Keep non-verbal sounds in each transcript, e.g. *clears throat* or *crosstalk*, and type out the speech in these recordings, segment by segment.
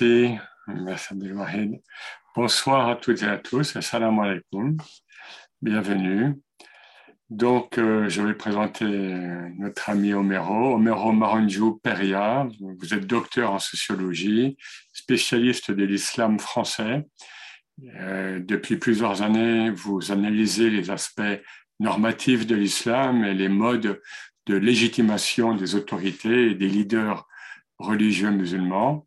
Merci, merci Abdelwahid. Bonsoir à toutes et à tous, assalamu alaikum, bienvenue. Donc, euh, je vais présenter notre ami Omero, Omero Maranjou Peria. Vous êtes docteur en sociologie, spécialiste de l'islam français. Euh, depuis plusieurs années, vous analysez les aspects normatifs de l'islam et les modes de légitimation des autorités et des leaders religieux musulmans.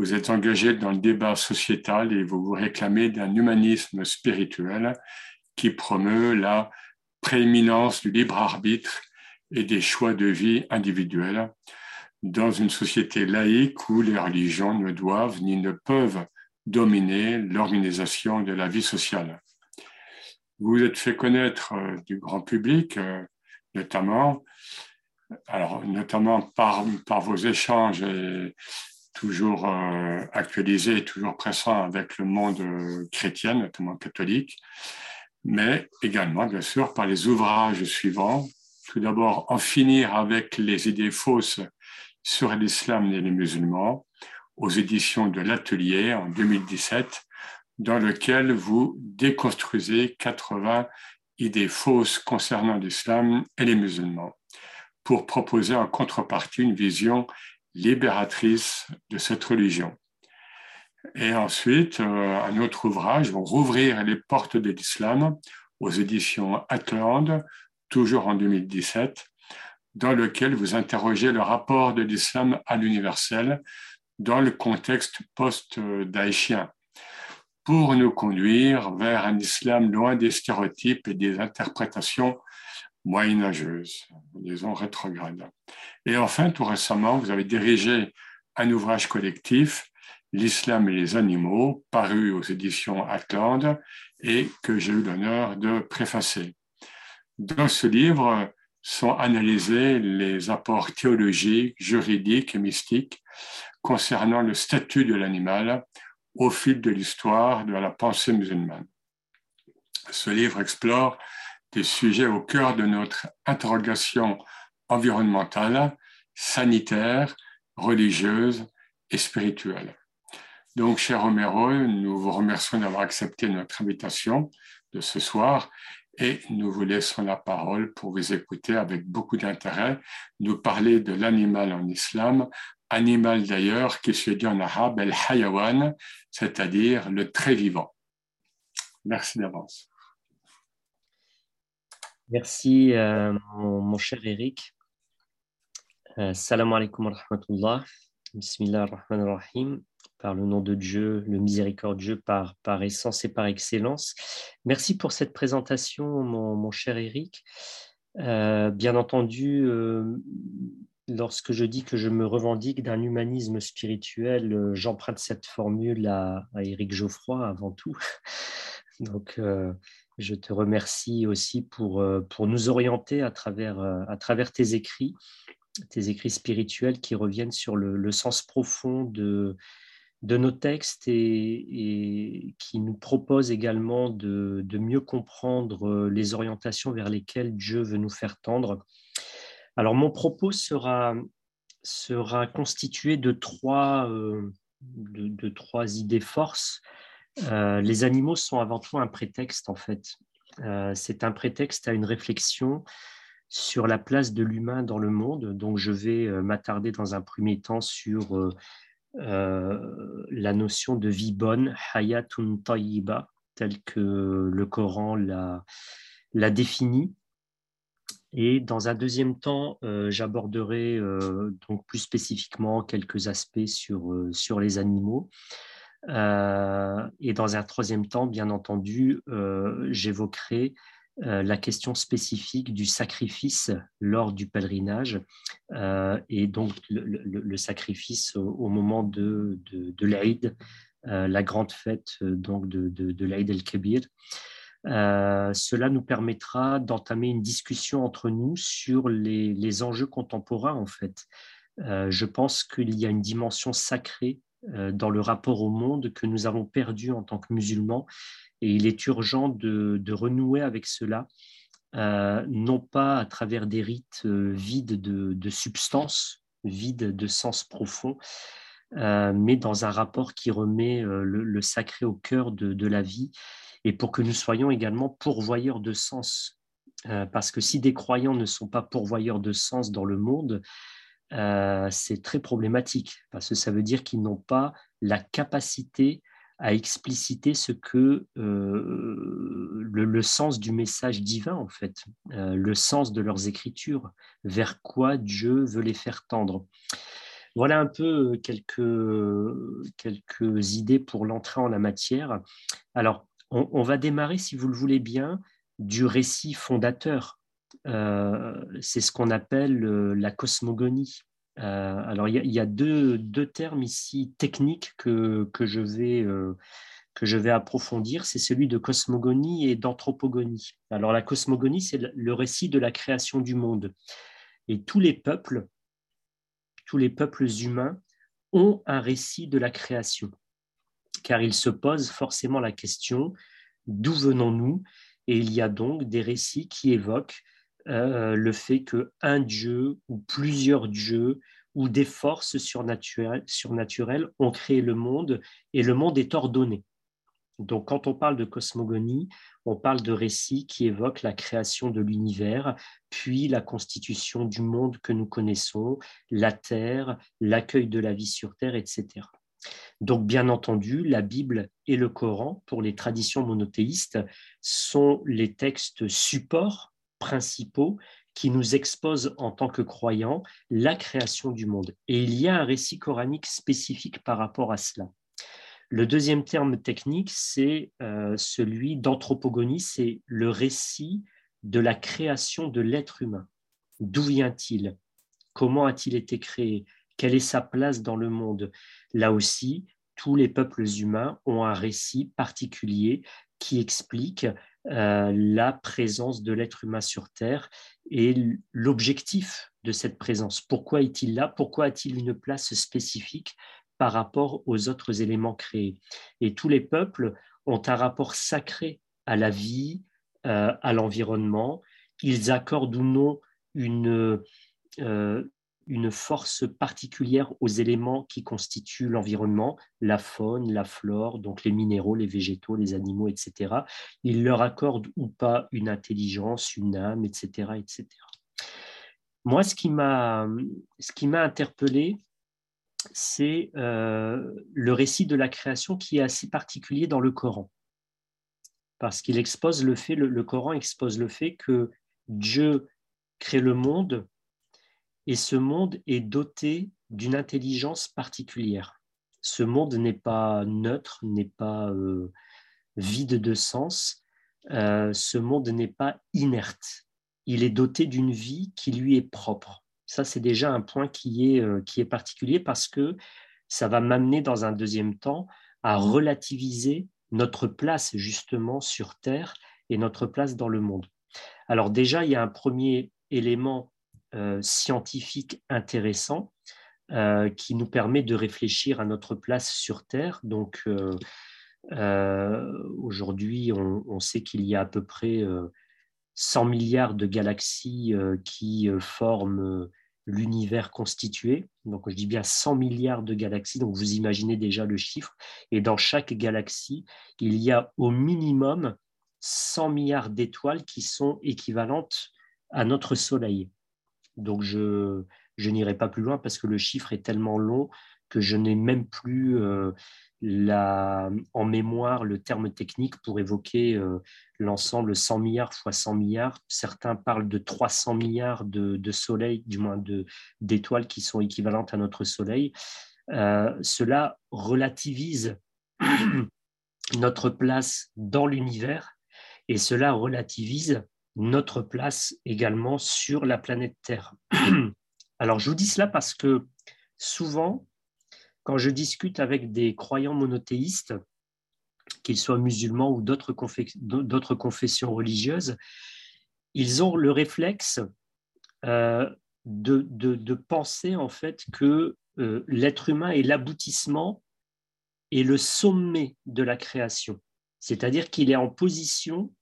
Vous êtes engagé dans le débat sociétal et vous vous réclamez d'un humanisme spirituel qui promeut la prééminence du libre arbitre et des choix de vie individuels dans une société laïque où les religions ne doivent ni ne peuvent dominer l'organisation de la vie sociale. Vous vous êtes fait connaître euh, du grand public, euh, notamment, alors, notamment par, par vos échanges toujours euh, actualisés, toujours pressants avec le monde chrétien, notamment catholique, mais également, bien sûr, par les ouvrages suivants. Tout d'abord, en finir avec les idées fausses sur l'islam et les musulmans, aux éditions de l'Atelier en 2017, dans lequel vous déconstruisez 80 idées fausses concernant l'islam et les musulmans, pour proposer en contrepartie une vision libératrice de cette religion. Et ensuite, euh, un autre ouvrage, Rouvrir les portes de l'islam aux éditions Atland, toujours en 2017, dans lequel vous interrogez le rapport de l'islam à l'universel dans le contexte post-daïchien pour nous conduire vers un islam loin des stéréotypes et des interprétations moyenâgeuses, disons rétrogrades. Et enfin, tout récemment, vous avez dirigé un ouvrage collectif L'islam et les animaux, paru aux éditions Atland et que j'ai eu l'honneur de préfacer. Dans ce livre sont analysés les apports théologiques, juridiques et mystiques concernant le statut de l'animal au fil de l'histoire de la pensée musulmane. Ce livre explore des sujets au cœur de notre interrogation environnementale, sanitaire, religieuse et spirituelle. Donc, cher Romero, nous vous remercions d'avoir accepté notre invitation de ce soir et nous vous laissons la parole pour vous écouter avec beaucoup d'intérêt, nous parler de l'animal en islam, animal d'ailleurs qui se dit en arabe el-hayawan, c'est-à-dire le très vivant. Merci d'avance. Merci, euh, mon, cher Eric. Euh, salam alaikum wa rahmatullah. Bismillah ar-Rahman ar-Rahim par le nom de Dieu, le miséricordieux par, par essence et par excellence. Merci pour cette présentation, mon, cher Eric. Euh, bien entendu, euh, lorsque je dis que je me revendique d'un humanisme spirituel, j'emprunte cette formule à, à, Éric Geoffroy avant tout. *laughs* Donc, je te remercie aussi pour, pour nous orienter à travers, à travers tes écrits, tes écrits spirituels qui reviennent sur le, le sens profond de, de nos textes et, qui nous propose également de, mieux comprendre euh, les orientations vers lesquelles Dieu veut nous faire tendre. Alors mon propos sera, sera constitué de trois, euh, de, trois idées forces. Euh, les animaux sont avant tout un prétexte en fait. C'est un prétexte à une réflexion sur la place de l'humain dans le monde. Donc je vais m'attarder dans un premier temps sur euh, la notion de vie bonne, hayatun tayyiba, telle que le Coran l'a, l'a définie. Et dans un deuxième temps, euh, j'aborderai euh, donc plus spécifiquement quelques aspects sur, sur les animaux. Et dans un troisième temps, bien entendu, j'évoquerai euh, la question spécifique du sacrifice lors du pèlerinage euh, et donc le, sacrifice au, moment de, de, l'Aïd, euh, la grande fête donc de, de, l'Aïd el-Kébir. cela nous permettra d'entamer une discussion entre nous sur les, les enjeux contemporains en fait. je pense qu'il y a une dimension sacrée dans le rapport au monde que nous avons perdu en tant que musulmans et il est urgent de, renouer avec cela, euh, non pas à travers des rites euh, vides de, substance, vides de sens profond, mais dans un rapport qui remet le, sacré au cœur de, la vie, et pour que nous soyons également pourvoyeurs de sens. parce que si des croyants ne sont pas pourvoyeurs de sens dans le monde, c'est très problématique, parce que ça veut dire qu'ils n'ont pas la capacité à expliciter ce que euh, le, sens du message divin, en fait, euh, le sens de leurs écritures, vers quoi Dieu veut les faire tendre. Voilà un peu quelques, quelques idées pour l'entrée en la matière. Alors, on, va démarrer, si vous le voulez bien, du récit fondateur. Euh, c'est ce qu'on appelle la cosmogonie. Euh, alors, il y, a, deux, termes ici techniques que, que, je vais, euh, que je vais approfondir. C'est celui de cosmogonie et d'anthropogonie. Alors, la cosmogonie, c'est le récit de la création du monde. Et tous les peuples, tous les peuples humains ont un récit de la création, car ils se posent forcément la question d'où venons-nous? Et il y a donc des récits qui évoquent euh, le fait qu'un dieu ou plusieurs dieux ou des forces surnaturelles, surnaturelles ont créé le monde et le monde est ordonné. Donc quand on parle de cosmogonie, on parle de récits qui évoquent la création de l'univers, puis la constitution du monde que nous connaissons, la Terre, l'accueil de la vie sur Terre, etc. Donc, bien entendu, la Bible et le Coran, pour les traditions monothéistes, sont les textes supports principaux qui nous exposent en tant que croyants la création du monde. Et il y a un récit coranique spécifique par rapport à cela. Le deuxième terme technique, c'est euh, celui d'anthropogonie, c'est le récit de la création de l'être humain. D'où vient-il? Comment a-t-il été créé? Quelle est sa place dans le monde? Là aussi, tous les peuples humains ont un récit particulier qui explique euh, la présence de l'être humain sur Terre et l'objectif de cette présence. Pourquoi est-il là? Pourquoi a-t-il une place spécifique par rapport aux autres éléments créés? Et tous les peuples ont un rapport sacré à la vie, euh, à l'environnement. Ils accordent ou non une, euh, une force particulière aux éléments qui constituent l'environnement, la faune, la flore, donc les minéraux, les végétaux, les animaux, etc. Il leur accorde ou pas une intelligence, une âme, etc. etc. Moi, ce qui m'a interpellé, c'est euh, le récit de la création qui est assez particulier dans le Coran. Parce qu'il expose le fait, le Coran expose le fait que Dieu crée le monde et ce monde est doté d'une intelligence particulière. Ce monde n'est pas neutre, n'est pas euh, vide de sens, euh, ce monde n'est pas inerte. Il est doté d'une vie qui lui est propre. Ça, c'est déjà un point qui est, euh, qui est particulier parce que ça va m'amener dans un deuxième temps à relativiser notre place justement sur Terre et notre place dans le monde. Alors déjà, il y a un premier élément scientifique intéressant euh, qui nous permet de réfléchir à notre place sur Terre. Donc, euh, aujourd'hui, on, sait qu'il y a à peu près 100 milliards de galaxies qui forment l'univers constitué. Donc, je dis bien 100 milliards de galaxies, donc vous imaginez déjà le chiffre. Et dans chaque galaxie, il y a au minimum 100 milliards d'étoiles qui sont équivalentes à notre Soleil. Donc, je, n'irai pas plus loin parce que le chiffre est tellement long que je n'ai même plus euh, en mémoire le terme technique pour évoquer euh, l'ensemble 100 milliards fois 100 milliards. Certains parlent de 300 milliards de, soleils, du moins d'étoiles qui sont équivalentes à notre soleil. Euh, cela relativise *clears throat* notre place dans l'univers et cela relativise notre place également sur la planète Terre. *clears throat* Alors, je vous dis cela parce que souvent, quand je discute avec des croyants monothéistes, qu'ils soient musulmans ou d'autres confessions religieuses, ils ont le réflexe euh, de, penser en fait que euh, l'être humain est l'aboutissement et le sommet de la création. C'est-à-dire qu'il est en position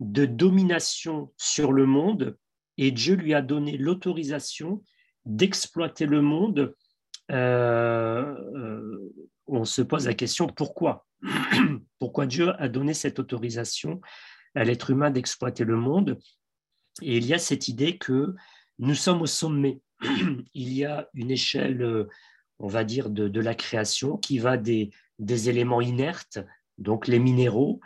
de domination sur le monde et Dieu lui a donné l'autorisation d'exploiter le monde. On se pose la question pourquoi? *clears throat* Pourquoi Dieu a donné cette autorisation à l'être humain d'exploiter le monde? Et il y a cette idée que nous sommes au sommet. *clears throat* Il y a une échelle, on va dire, de, la création qui va des, des éléments inertes, donc les minéraux,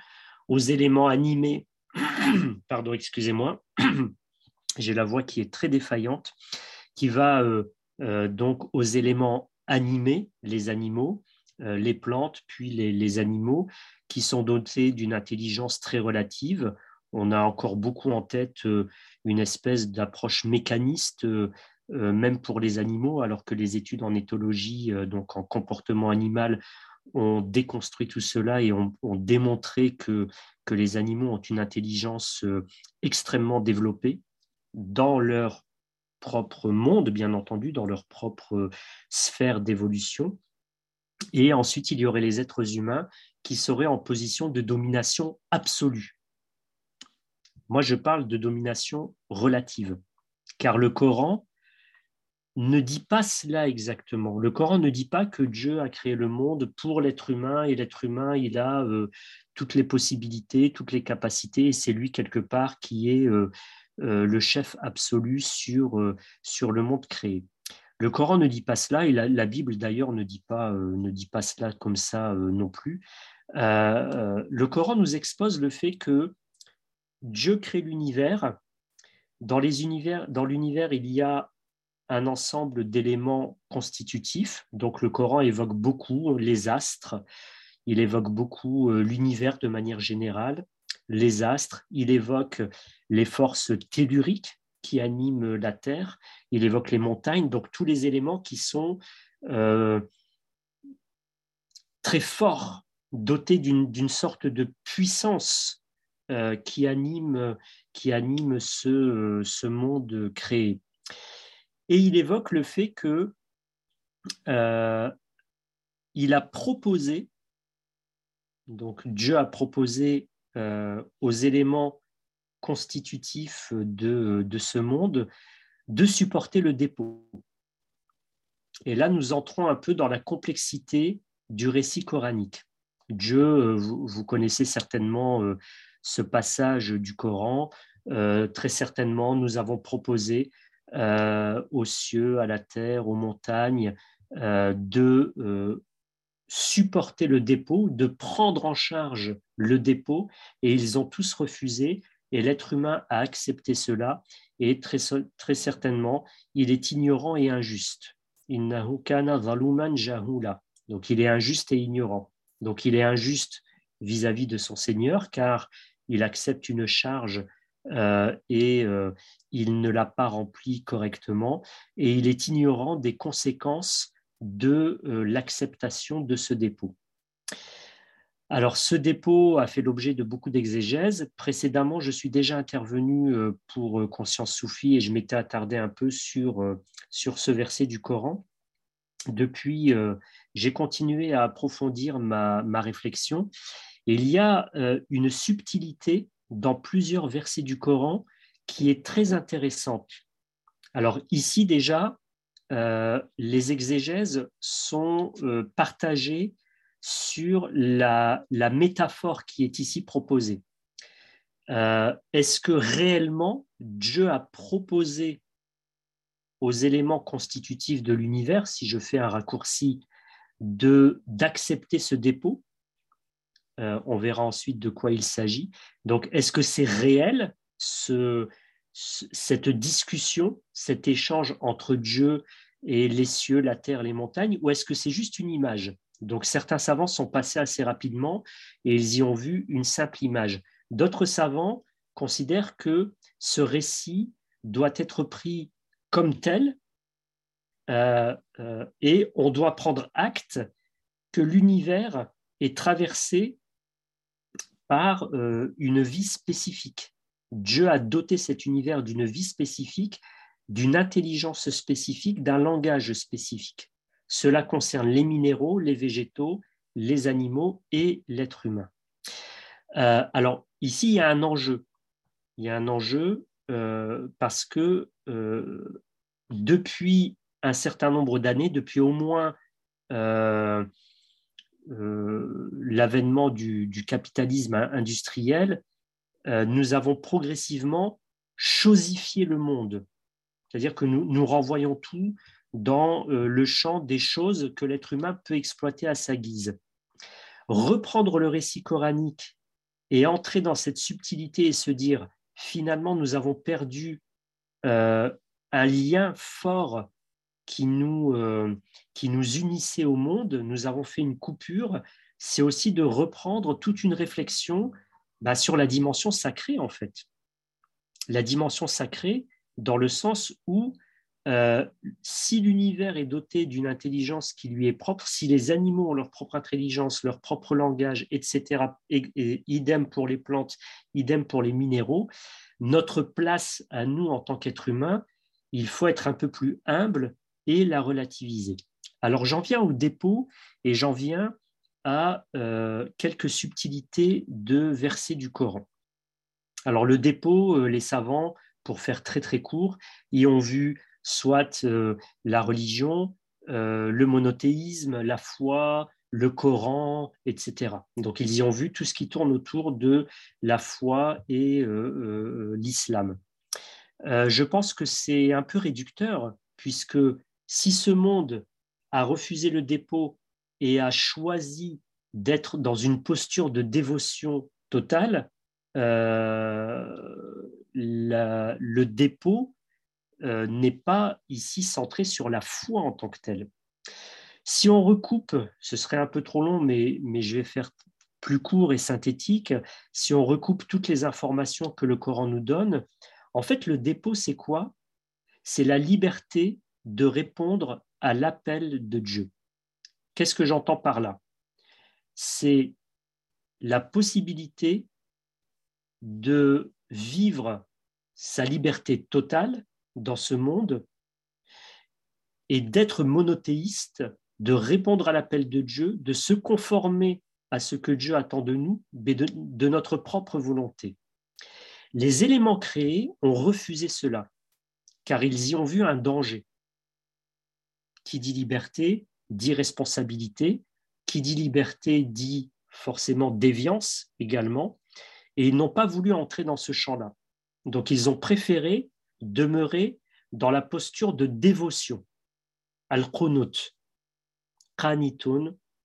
aux éléments animés, *coughs* pardon, excusez-moi, *coughs* j'ai la voix qui est très défaillante, qui va euh, euh, donc aux éléments animés, les animaux, euh, les plantes, puis les, animaux, qui sont dotés d'une intelligence très relative. On a encore beaucoup en tête une espèce d'approche mécaniste, même pour les animaux, alors que les études en éthologie, donc en comportement animal, ont déconstruit tout cela et ont, démontré que, que les animaux ont une intelligence extrêmement développée dans leur propre monde, bien entendu, dans leur propre sphère d'évolution. Et ensuite, il y aurait les êtres humains qui seraient en position de domination absolue. Moi, je parle de domination relative, car le Coran ne dit pas cela exactement. Le Coran ne dit pas que Dieu a créé le monde pour l'être humain et l'être humain, il a euh, toutes les possibilités, toutes les capacités et c'est lui quelque part qui est euh, euh, le chef absolu sur, sur le monde créé. Le Coran ne dit pas cela et la, Bible d'ailleurs ne, dit pas, ne dit pas cela comme ça non plus. le Coran nous expose le fait que Dieu crée l'univers, dans l'univers, il y a un ensemble d'éléments constitutifs. Donc le Coran évoque beaucoup les astres, il évoque beaucoup l'univers de manière générale les astres, il évoque les forces telluriques qui animent la Terre, il évoque les montagnes, donc tous les éléments qui sont euh, très forts, dotés d'une sorte de puissance euh, qui anime, qui anime ce, ce, monde créé. Et il évoque le fait que euh, a proposé, donc Dieu a proposé euh, aux éléments constitutifs de, ce monde de supporter le dépôt. Et là, nous entrons un peu dans la complexité du récit coranique. Dieu, euh, vous, connaissez certainement ce passage du Coran. très certainement, nous avons proposé aux cieux, à la terre, aux montagnes, de supporter le dépôt, de prendre en charge le dépôt, et ils ont tous refusé, et l'être humain a accepté cela, et très, très certainement, il est ignorant et injuste. Donc il est injuste et ignorant. Donc il est injuste vis-à-vis de son Seigneur, car il accepte une charge euh, et euh, il ne l'a pas remplie correctement, et il est ignorant des conséquences de euh, l'acceptation de ce dépôt. Alors, ce dépôt a fait l'objet de beaucoup d'exégèses. Précédemment, je suis déjà intervenu pour Conscience Soufie et je m'étais attardé un peu sur, sur ce verset du Coran. Depuis, j'ai continué à approfondir ma, ma réflexion. il y a une subtilité dans plusieurs versets du Coran qui est très intéressante. Alors ici déjà, euh, les exégèses sont euh, partagées sur la, métaphore qui est ici proposée. Euh, est-ce que réellement Dieu a proposé aux éléments constitutifs de l'univers, si je fais un raccourci, d'accepter ce dépôt? On verra ensuite de quoi il s'agit. Donc, est-ce que c'est réel ce, cette discussion, cet échange entre Dieu et les cieux, la terre, les montagnes, ou est-ce que c'est juste une image? Donc certains savants sont passés assez rapidement et ils y ont vu une simple image. D'autres savants considèrent que ce récit doit être pris comme tel euh, euh, et on doit prendre acte que l'univers est traversé par euh, une vie spécifique. Dieu a doté cet univers d'une vie spécifique, d'une intelligence spécifique, d'un langage spécifique. Cela concerne les minéraux, les végétaux, les animaux et l'être humain. Euh, alors ici, il y a un enjeu. Il y a un enjeu euh, parce que depuis un certain nombre d'années, depuis au moins l'avènement du, capitalisme industriel, nous avons progressivement chosifié le monde. C'est-à-dire que nous, nous renvoyons tout dans le champ des choses que l'être humain peut exploiter à sa guise. Reprendre le récit coranique et entrer dans cette subtilité et se dire finalement nous avons perdu un lien fort qui nous, euh, qui nous unissait au monde, nous avons fait une coupure, c'est aussi de reprendre toute une réflexion bah, sur la dimension sacrée, en fait. La dimension sacrée dans le sens où euh, si l'univers est doté d'une intelligence qui lui est propre, si les animaux ont leur propre intelligence, leur propre langage, etc., et idem pour les plantes, idem pour les minéraux, notre place à nous en tant qu'être humain, il faut être un peu plus humble et la relativiser. Alors j'en viens au dépôt et j'en viens à euh, quelques subtilités de versets du Coran. Alors le dépôt, euh, les savants, pour faire très très court, y ont vu soit euh, la religion, le monothéisme, la foi, le Coran, etc. Donc ils y ont vu tout ce qui tourne autour de la foi et l'islam. je pense que c'est un peu réducteur puisque si ce monde a refusé le dépôt et a choisi d'être dans une posture de dévotion totale, euh, le dépôt euh, n'est pas ici centré sur la foi en tant que telle. Si on recoupe, ce serait un peu trop long, mais, mais je vais faire plus court et synthétique, si on recoupe toutes les informations que le Coran nous donne, en fait, le dépôt, c'est quoi? C'est la liberté de répondre à l'appel de Dieu. Qu'est-ce que j'entends par là? C'est la possibilité de vivre sa liberté totale dans ce monde et d'être monothéiste, de répondre à l'appel de Dieu, de se conformer à ce que Dieu attend de nous, de, de notre propre volonté. Les éléments créés ont refusé cela, car ils y ont vu un danger. Qui dit liberté dit responsabilité. Qui dit liberté dit forcément déviance également. Et ils n'ont pas voulu entrer dans ce champ-là. Donc ils ont préféré demeurer dans la posture de dévotion, al-qunut.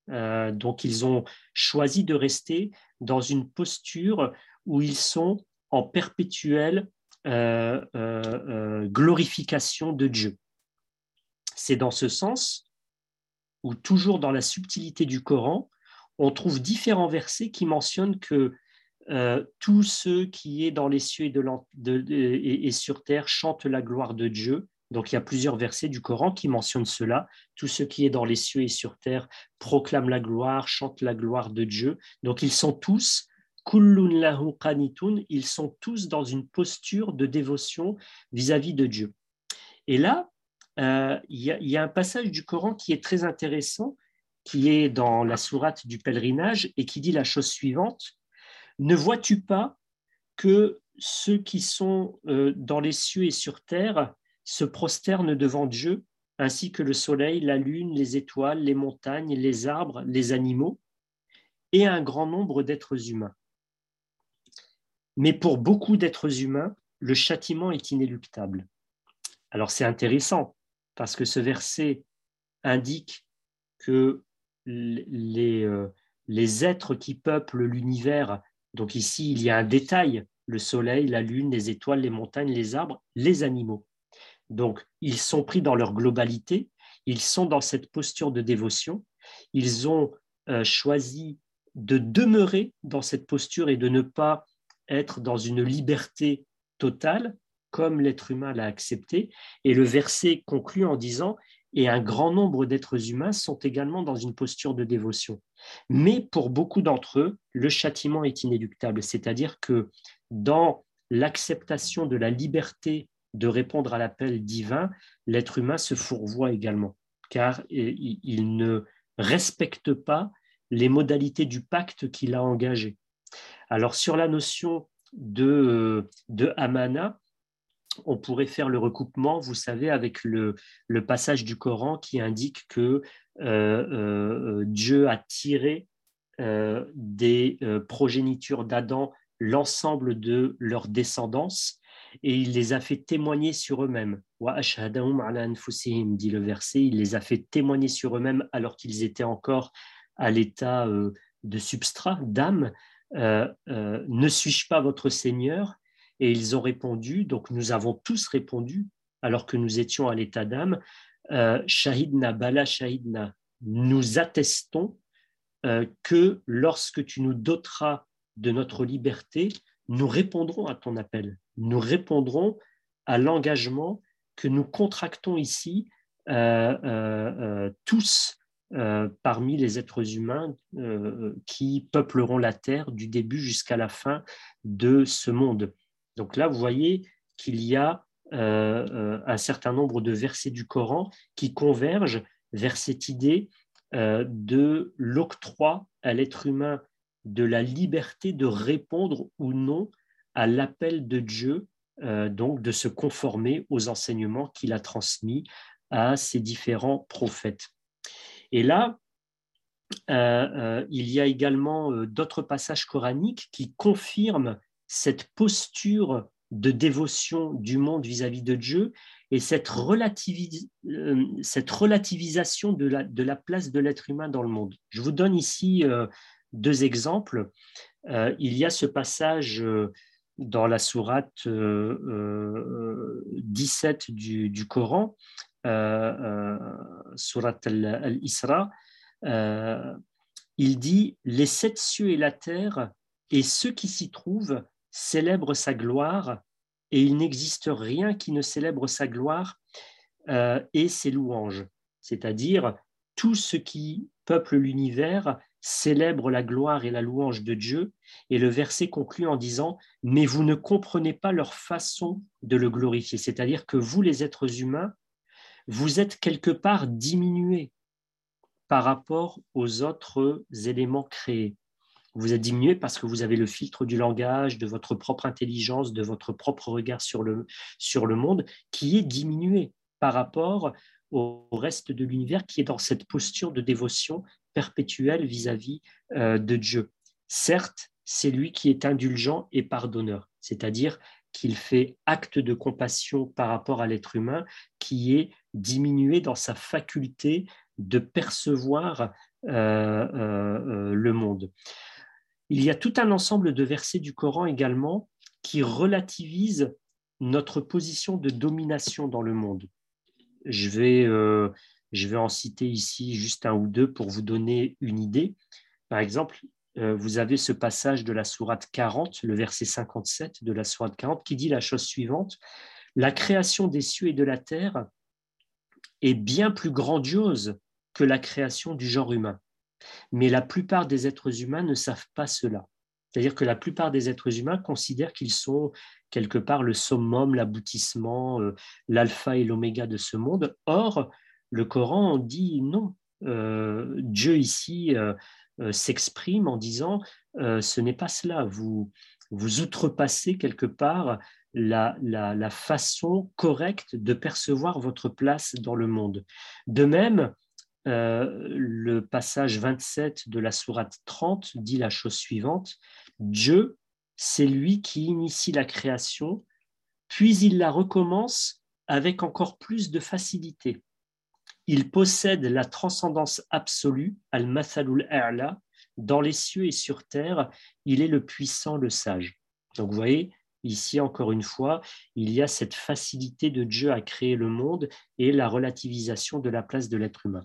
Euh, donc ils ont choisi de rester dans une posture où ils sont en perpétuelle euh, euh, glorification de Dieu. C'est dans ce sens où, toujours dans la subtilité du Coran, on trouve différents versets qui mentionnent que euh, tous ceux qui est dans les cieux et, et, sur terre chantent la gloire de Dieu. Donc il y a plusieurs versets du Coran qui mentionnent cela. Tous ceux qui est dans les cieux et sur terre proclament la gloire, chantent la gloire de Dieu. Donc ils sont tous ils sont tous dans une posture de dévotion vis à -vis de Dieu. Et là, il y, a un passage du Coran qui est très intéressant, qui est dans la sourate du pèlerinage et qui dit la chose suivante Ne vois-tu pas que ceux qui sont euh, dans les cieux et sur terre se prosternent devant Dieu, ainsi que le soleil, la lune, les étoiles, les montagnes, les arbres, les animaux, et un grand nombre d'êtres humains? Mais pour beaucoup d'êtres humains, le châtiment est inéluctable. Alors c'est intéressant parce que ce verset indique que les, euh, les êtres qui peuplent l'univers, donc ici il y a un détail, le soleil, la lune, les étoiles, les montagnes, les arbres, les animaux. Donc ils sont pris dans leur globalité, ils sont dans cette posture de dévotion, ils ont euh, choisi de demeurer dans cette posture et de ne pas être dans une liberté totale, comme l'être humain l'a accepté. Et le verset conclut en disant Et un grand nombre d'êtres humains sont également dans une posture de dévotion. Mais pour beaucoup d'entre eux, le châtiment est inéluctable, c'est-à-dire que dans l'acceptation de la liberté de répondre à l'appel divin, l'être humain se fourvoie également, car il ne respecte pas les modalités du pacte qu'il a engagé. Alors sur la notion de, de amana, on pourrait faire le recoupement, vous savez, avec le, passage du Coran qui indique que Dieu a tiré des progénitures d'Adam l'ensemble de leur descendance et il les a fait témoigner sur eux-mêmes. dit le verset, il les a fait témoigner sur eux-mêmes alors qu'ils étaient encore à l'état euh, de substrat, d'âme. Euh, euh, ne suis-je pas votre Seigneur? Et ils ont répondu, donc nous avons tous répondu, alors que nous étions à l'état d'âme, Shahidna Bala Shahidna, nous attestons que lorsque tu nous doteras de notre liberté, nous répondrons à ton appel, nous répondrons à l'engagement que nous contractons ici euh, euh, euh, tous parmi les êtres humains qui peupleront la terre du début jusqu'à la fin de ce monde. Donc là, vous voyez qu'il y a un certain nombre de versets du Coran qui convergent vers cette idée de l'octroi à l'être humain de la liberté de répondre ou non à l'appel de Dieu, euh, donc de se conformer aux enseignements qu'il a transmis à ses différents prophètes. Et là, euh, euh, il y a également d'autres passages coraniques qui confirment cette posture de dévotion du monde vis-à-vis de Dieu et cette, cette relativisation de la, place de l'être humain dans le monde. Je vous donne ici deux exemples. Euh, il y a ce passage euh, dans la sourate 17 euh, du, Coran, sourate al-Isra, il dit Les sept cieux et la terre et ceux qui s'y trouvent célèbrent sa gloire, et il n'existe rien qui ne célèbre sa gloire et ses louanges. C'est-à-dire, tout ce qui peuple l'univers célèbre la gloire et la louange de Dieu, et le verset conclut en disant, mais vous ne comprenez pas leur façon de le glorifier, c'est-à-dire que vous, les êtres humains, vous êtes quelque part diminués par rapport aux autres éléments créés. Vous êtes diminué parce que vous avez le filtre du langage, de votre propre intelligence, de votre propre regard sur le, sur le monde, qui est diminué par rapport au reste de l'univers qui est dans cette posture de dévotion perpétuelle vis-à-vis euh, de Dieu. Certes, c'est lui qui est indulgent et pardonneur, c'est-à-dire qu'il fait acte de compassion par rapport à l'être humain qui est diminué dans sa faculté de percevoir euh, euh, le monde. Il y a tout un ensemble de versets du Coran également qui relativisent notre position de domination dans le monde. Je vais, euh, je vais en citer ici juste un ou deux pour vous donner une idée. Par exemple, euh, vous avez ce passage de la sourate 40, le verset 57 de la sourate 40, qui dit la chose suivante La création des cieux et de la terre est bien plus grandiose que la création du genre humain. Mais la plupart des êtres humains ne savent pas cela. C'est-à-dire que la plupart des êtres humains considèrent qu'ils sont quelque part le summum, l'aboutissement, euh, l'alpha et l'oméga de ce monde. Or, le Coran dit non. Euh, Dieu ici euh, s'exprime en disant ce n'est pas cela. Vous, vous outrepassez quelque part la, la, façon correcte de percevoir votre place dans le monde. De même, le passage 27 de la sourate 30 dit la chose suivante Dieu c'est lui qui initie la création, puis il la recommence avec encore plus de facilité. Il possède la transcendance absolue, al-mathalul a'la, dans les cieux et sur terre, il est le puissant, le sage. Donc vous voyez, Ici, encore une fois, il y a cette facilité de Dieu à créer le monde et la relativisation de la place de l'être humain.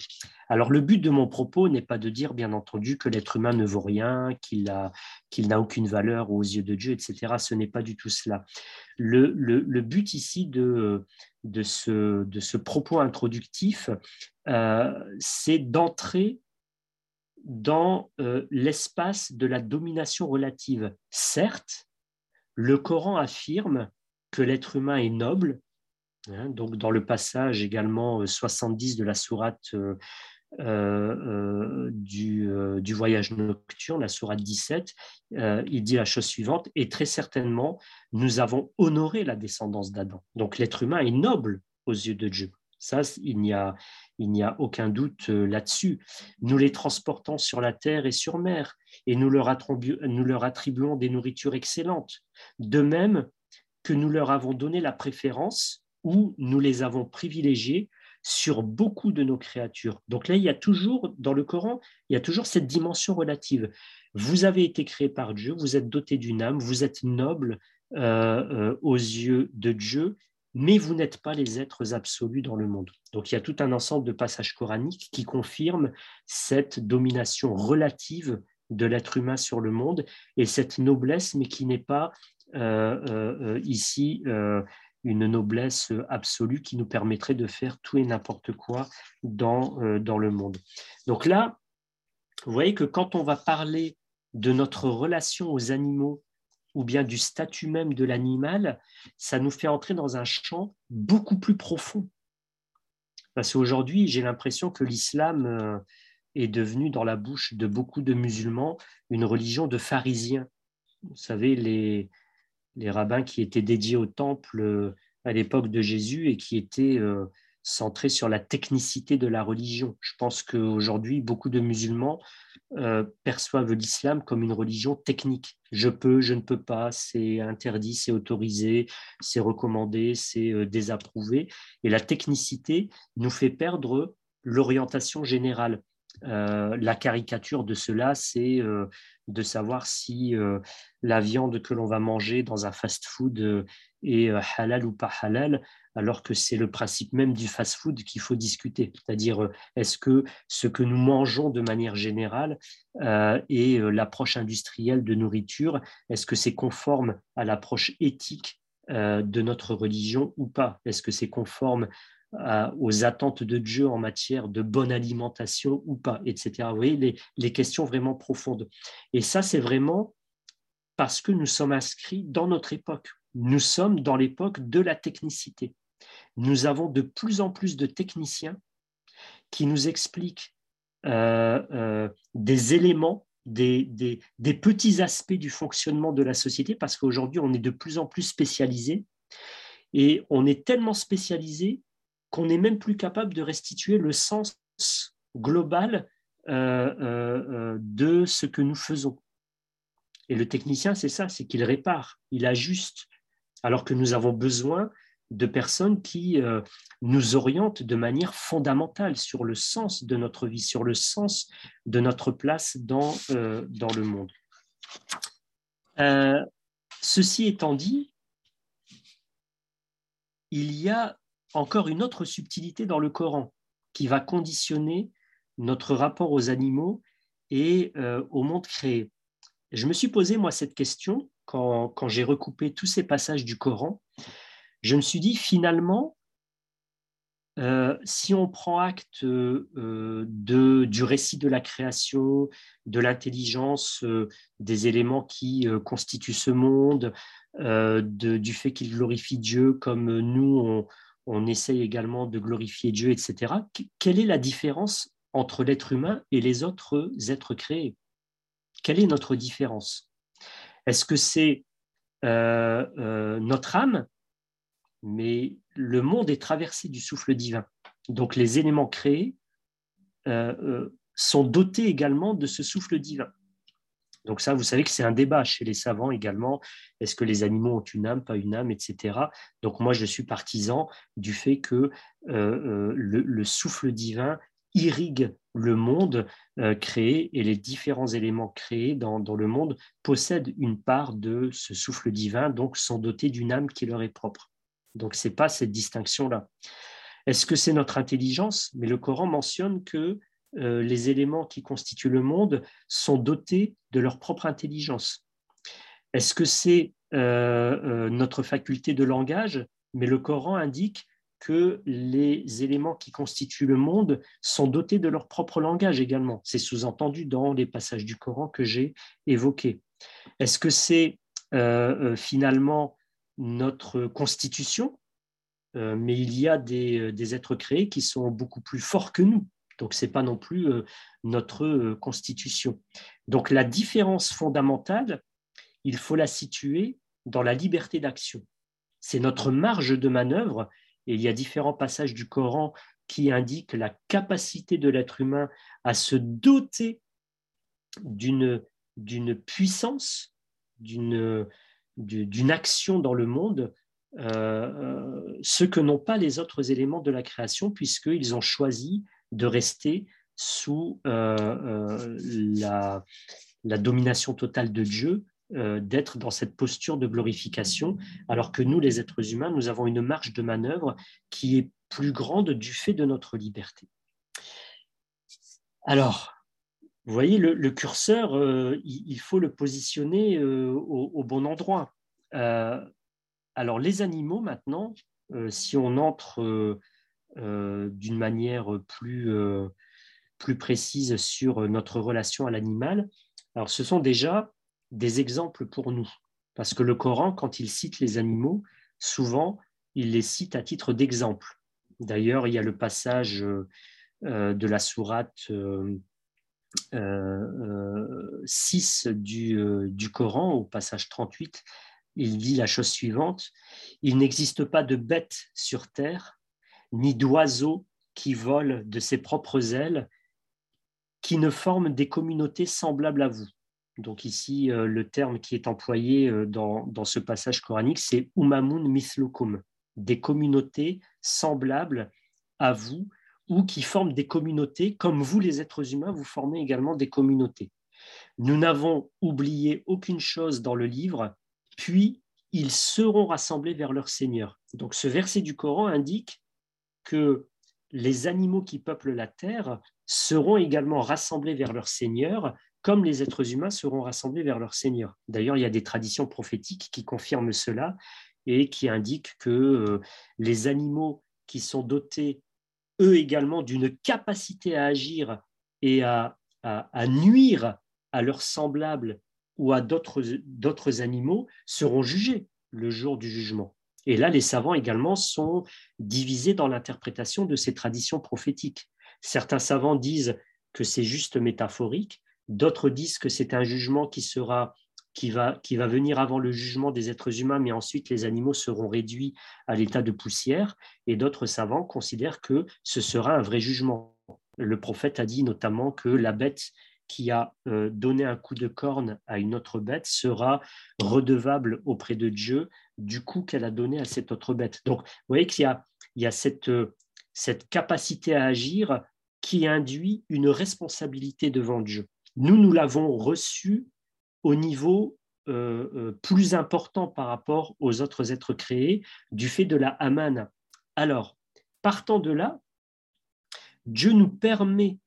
Alors, le but de mon propos n'est pas de dire, bien entendu, que l'être humain ne vaut rien, qu'il n'a aucune valeur aux yeux de Dieu, etc. Ce n'est pas du tout cela. Le, but ici de, ce, propos introductif, euh, c'est d'entrer dans euh, l'espace de la domination relative. Certes, le Coran affirme que l'être humain est noble. Hein, donc, dans le passage également 70 euh, de la sourate du, du, voyage nocturne, la sourate 17, il dit la chose suivante, et très certainement, nous avons honoré la descendance d'Adam. Donc l'être humain est noble aux yeux de Dieu. Ça, il n'y a, aucun doute là-dessus. Nous les transportons sur la terre et sur mer, et nous leur, nous leur attribuons des nourritures excellentes. De même que nous leur avons donné la préférence ou nous les avons privilégiés sur beaucoup de nos créatures. Donc là, il y a toujours, dans le Coran, il y a toujours cette dimension relative. Vous avez été créé par Dieu, vous êtes doté d'une âme, vous êtes noble euh, euh, aux yeux de Dieu, mais vous n'êtes pas les êtres absolus dans le monde. Donc il y a tout un ensemble de passages coraniques qui confirment cette domination relative de l'être humain sur le monde et cette noblesse, mais qui n'est pas euh, ici une noblesse absolue qui nous permettrait de faire tout et n'importe quoi dans, euh, dans le monde. Donc là, vous voyez que quand on va parler de notre relation aux animaux ou bien du statut même de l'animal, ça nous fait entrer dans un champ beaucoup plus profond. Parce qu'aujourd'hui, j'ai l'impression que l'islam euh, est devenu dans la bouche de beaucoup de musulmans une religion de pharisiens. Vous savez, les, les rabbins qui étaient dédiés au temple euh, à l'époque de Jésus et qui étaient euh, centrés sur la technicité de la religion. Je pense qu'aujourd'hui, beaucoup de musulmans euh, perçoivent l'islam comme une religion technique. Je peux, je ne peux pas, c'est interdit, c'est autorisé, c'est recommandé, c'est désapprouvé. Et la technicité nous fait perdre l'orientation générale. la caricature de cela, c'est de savoir si euh, la viande que l'on va manger dans un fast-food euh, est euh, halal ou pas halal, alors que c'est le principe même du fast-food qu'il faut discuter. C'est-à-dire, est-ce que ce que nous mangeons de manière générale et l'approche industrielle de nourriture, est-ce que c'est conforme à l'approche éthique de notre religion ou pas? Est-ce que c'est conforme aux attentes de Dieu en matière de bonne alimentation ou pas, etc. Vous voyez, les, questions vraiment profondes. Et ça, c'est vraiment parce que nous sommes inscrits dans notre époque. Nous sommes dans l'époque de la technicité. Nous avons de plus en plus de techniciens qui nous expliquent euh, euh, des éléments, des, petits aspects du fonctionnement de la société, parce qu'aujourd'hui, on est de plus en plus spécialisé. Et on est tellement spécialisé qu'on n'est même plus capable de restituer le sens global euh, de ce que nous faisons. Et le technicien, c'est ça, c'est qu'il répare, il ajuste, alors que nous avons besoin de personnes qui nous orientent de manière fondamentale sur le sens de notre vie, sur le sens de notre place dans, dans le monde. ceci étant dit, il y a encore une autre subtilité dans le Coran qui va conditionner notre rapport aux animaux et euh, au monde créé. Je me suis posé, moi, cette question quand j'ai recoupé tous ces passages du Coran. Je me suis dit, finalement, euh, si on prend acte euh, du récit de la création, de l'intelligence, des éléments qui constituent ce monde, de, du fait qu'il glorifie Dieu comme nous, on, on essaye également de glorifier Dieu, etc. Quelle est la différence entre l'être humain et les autres êtres créés? Quelle est notre différence? Est-ce que c'est euh, euh, notre âme Mais le monde est traversé du souffle divin. Donc les éléments créés euh, sont dotés également de ce souffle divin. Donc ça, vous savez que c'est un débat chez les savants également. Est-ce que les animaux ont une âme, pas une âme, etc. Donc moi, je suis partisan du fait que euh, euh, le, souffle divin irrigue le monde euh, créé et les différents éléments créés dans, le monde possèdent une part de ce souffle divin, donc sont dotés d'une âme qui leur est propre. Donc ce n'est pas cette distinction-là. Est-ce que c'est notre intelligence? Mais le Coran mentionne que euh, les éléments qui constituent le monde sont dotés de leur propre intelligence. Est-ce que c'est euh, euh, notre faculté de langage? Mais le Coran indique que les éléments qui constituent le monde sont dotés de leur propre langage également. C'est sous-entendu dans les passages du Coran que j'ai évoqués. Est-ce que c'est finalement notre constitution Mais il y a des, êtres créés qui sont beaucoup plus forts que nous Donc, ce n'est pas non plus notre constitution. Donc, la différence fondamentale, il faut la situer dans la liberté d'action. C'est notre marge de manœuvre, et il y a différents passages du Coran qui indiquent la capacité de l'être humain à se doter d'une puissance, d'une action dans le monde, euh, ce que n'ont pas les autres éléments de la création, puisqu'ils ont choisi de rester sous euh, euh, la, domination totale de Dieu euh, d'être dans cette posture de glorification, alors que nous, les êtres humains, nous avons une marge de manœuvre qui est plus grande du fait de notre liberté. Alors, vous voyez, le, curseur, euh, il, faut le positionner euh, au, bon endroit. alors, les animaux, maintenant, si on entre d'une manière plus, plus précise sur notre relation à l'animal, alors ce sont déjà des exemples pour nous. Parce que le Coran, quand il cite les animaux, souvent, il les cite à titre d'exemple. D'ailleurs, il y a le passage euh, euh, de la sourate 6 euh, du, du Coran, au passage 38, il dit la chose suivante, Il n'existe pas de bête sur terre, ni d'oiseau qui vole de ses propres ailes, qui ne forment des communautés semblables à vous. Donc ici, euh, le terme qui est employé euh, dans, ce passage coranique, c'est umamun mithlukum, des communautés semblables à vous ou qui forment des communautés comme vous, les êtres humains, vous formez également des communautés. Nous n'avons oublié aucune chose dans le livre, puis ils seront rassemblés vers leur Seigneur. Donc ce verset du Coran indique que les animaux qui peuplent la terre seront également rassemblés vers leur Seigneur comme les êtres humains seront rassemblés vers leur Seigneur. D'ailleurs, il y a des traditions prophétiques qui confirment cela et qui indiquent que euh, les animaux qui sont dotés, eux également, d'une capacité à agir et à, nuire à leurs semblables ou à d'autres animaux seront jugés le jour du jugement. Et là, les savants également sont divisés dans l'interprétation de ces traditions prophétiques. Certains savants disent que c'est juste métaphorique, D'autres disent que c'est un jugement qui sera qui va, qui va venir avant le jugement des êtres humains, mais ensuite les animaux seront réduits à l'état de poussière. Et d'autres savants considèrent que ce sera un vrai jugement. Le prophète a dit notamment que la bête qui a euh, donné un coup de corne à une autre bête sera redevable auprès de Dieu du coup qu'elle a donné à cette autre bête. Donc, vous voyez qu'il y a, il y a cette, cette capacité à agir qui induit une responsabilité devant Dieu. Nous, nous l'avons reçu au niveau euh, euh, plus important par rapport aux autres êtres créés du fait de la Amana. Alors, partant de là, Dieu nous permet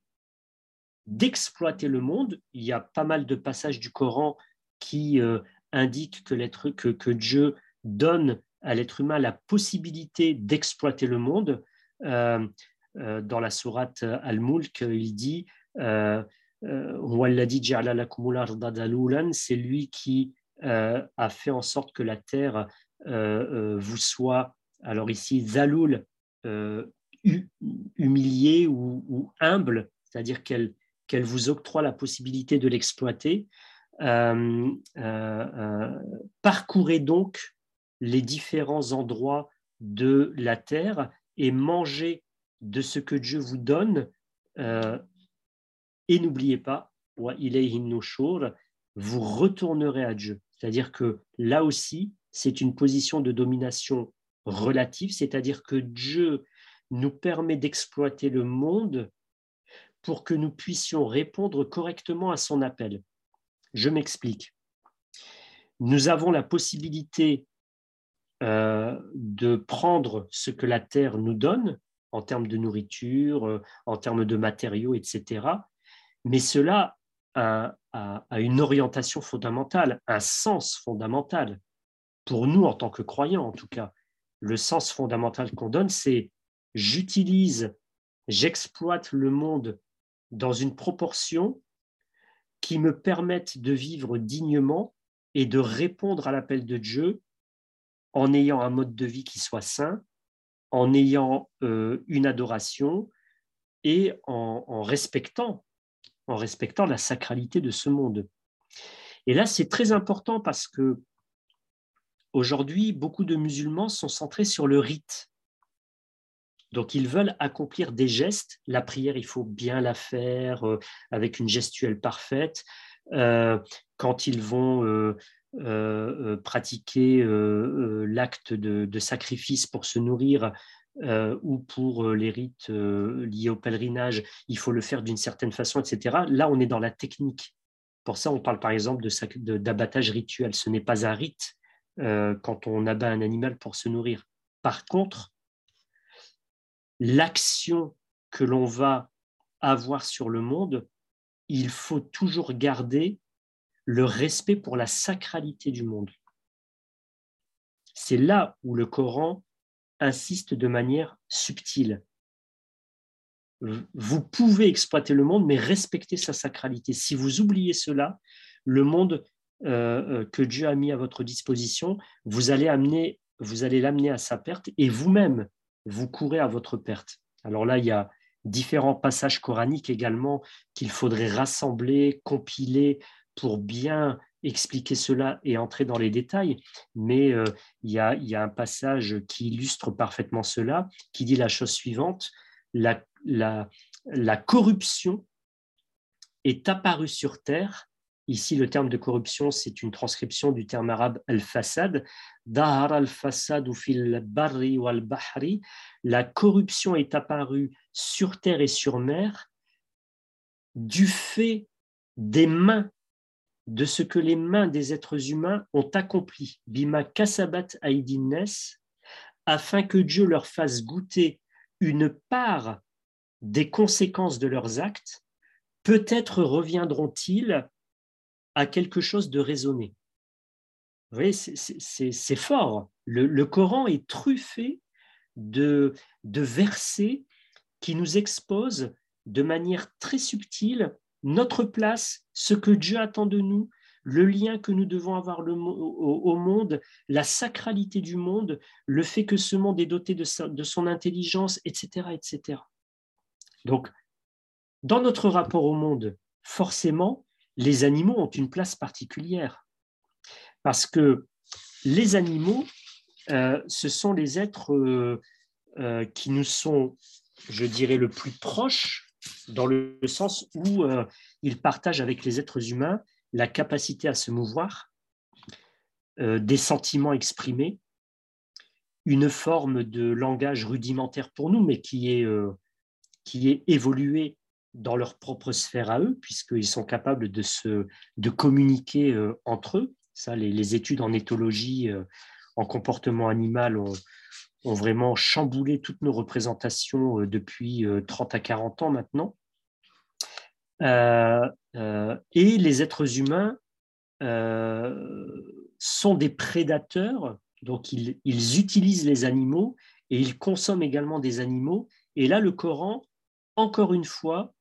d'exploiter le monde. Il y a pas mal de passages du Coran qui euh, indiquent que, que, que, Dieu donne à l'être humain la possibilité d'exploiter le monde. dans la sourate Al-Mulk, il dit c'est lui qui euh, a fait en sorte que la terre euh, vous soit, alors ici, zaloul, humiliée ou, humble, c'est-à-dire qu'elle vous octroie la possibilité de l'exploiter. parcourez donc les différents endroits de la terre et mangez de ce que Dieu vous donne et n'oubliez pas, vous retournerez à Dieu. C'est-à-dire que là aussi, c'est une position de domination relative, c'est-à-dire que Dieu nous permet d'exploiter le monde pour que nous puissions répondre correctement à son appel. Je m'explique. Nous avons la possibilité euh, de prendre ce que la terre nous donne en termes de nourriture, euh, en termes de matériaux, etc., mais cela a, une orientation fondamentale, un sens fondamental. Pour nous, en tant que croyants, en tout cas, le sens fondamental qu'on donne, c'est j'utilise, j'exploite le monde dans une proportion qui me permette de vivre dignement et de répondre à l'appel de Dieu en ayant un mode de vie qui soit sain, en ayant euh, une adoration, et en, respectant, en respectant la sacralité de ce monde. Et là, c'est très important parce que aujourd'hui, beaucoup de musulmans sont centrés sur le rite. Donc, ils veulent accomplir des gestes. La prière, il faut bien la faire euh, avec une gestuelle parfaite. Euh, quand ils vont euh, pratiquer l'acte de, sacrifice pour se nourrir, euh, ou pour euh, les rites euh, liés au pèlerinage, il faut le faire d'une certaine façon, etc. Là, on est dans la technique. Pour ça, on parle par exemple d'abattage rituel. Ce n'est pas un rite quand on abat un animal pour se nourrir. Par contre, l'action que l'on va avoir sur le monde, il faut toujours garder le respect pour la sacralité du monde. C'est là où le Coran insiste de manière subtile. Vous pouvez exploiter le monde, mais respecter sa sacralité. Si vous oubliez cela, le monde euh, euh, que Dieu a mis à votre disposition, vous allez amener, vous allez l'amener à sa perte et vous-même, vous courez à votre perte. Alors là, il y a différents passages coraniques également qu'il faudrait rassembler, compiler pour bien expliquer cela et entrer dans les détails, mais euh, il, y a, un passage qui illustre parfaitement cela, qui dit la chose suivante, la, corruption est apparue sur terre. Ici, le terme de corruption, c'est une transcription du terme arabe al-fasad. Dahar al-fasad ou fil barri ou al-bahri. La corruption est apparue sur terre et sur mer du fait des mains de ce que les mains des êtres humains ont accompli, bima kasabat aidinnes, afin que Dieu leur fasse goûter une part des conséquences de leurs actes, peut-être reviendront-ils à quelque chose de raisonné. Vous voyez, c'est fort. Le, Coran est truffé de versets qui nous exposent de manière très subtile notre place, ce que Dieu attend de nous, le lien que nous devons avoir au, monde, la sacralité du monde, le fait que ce monde est doté de, son intelligence, etc., etc. Donc, dans notre rapport au monde, forcément, les animaux ont une place particulière. Parce que les animaux, euh, ce sont les êtres euh, euh, qui nous sont, je dirais, le plus proches dans le sens où il partage avec les êtres humains la capacité à se mouvoir, euh, des sentiments exprimés, une forme de langage rudimentaire pour nous, mais qui est, euh, qui est évolué dans leur propre sphère à eux, puisqu'ils sont capables de, communiquer entre eux. Les, études en éthologie, en comportement animal ont, ont vraiment chamboulé toutes nos représentations depuis 30 à 40 ans maintenant. Euh, euh, et les êtres humains euh, sont des prédateurs, donc ils, utilisent les animaux et ils consomment également des animaux. Et là, le Coran, encore une fois,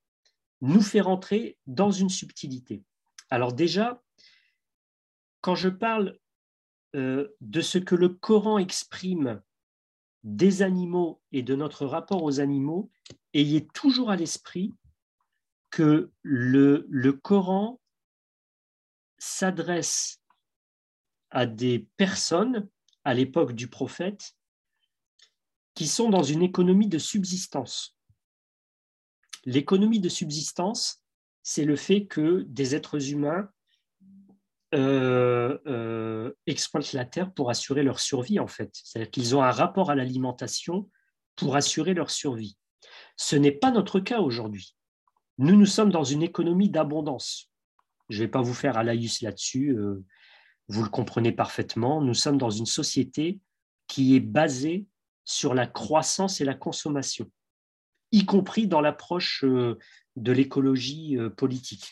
nous fait rentrer dans une subtilité. Alors déjà, quand je parle de ce que le Coran exprime des animaux et de notre rapport aux animaux, ayez toujours à l'esprit que le, Coran s'adresse à des personnes à l'époque du prophète qui sont dans une économie de subsistance. L'économie de subsistance, c'est le fait que des êtres humains euh, euh, exploitent la terre pour assurer leur survie, en fait. C'est-à-dire qu'ils ont un rapport à l'alimentation pour assurer leur survie. Ce n'est pas notre cas aujourd'hui. Nous, nous sommes dans une économie d'abondance. Je ne vais pas vous faire à laïus là-dessus, euh, vous le comprenez parfaitement. Nous sommes dans une société qui est basée sur la croissance et la consommation, y compris dans l'approche euh, de l'écologie euh, politique.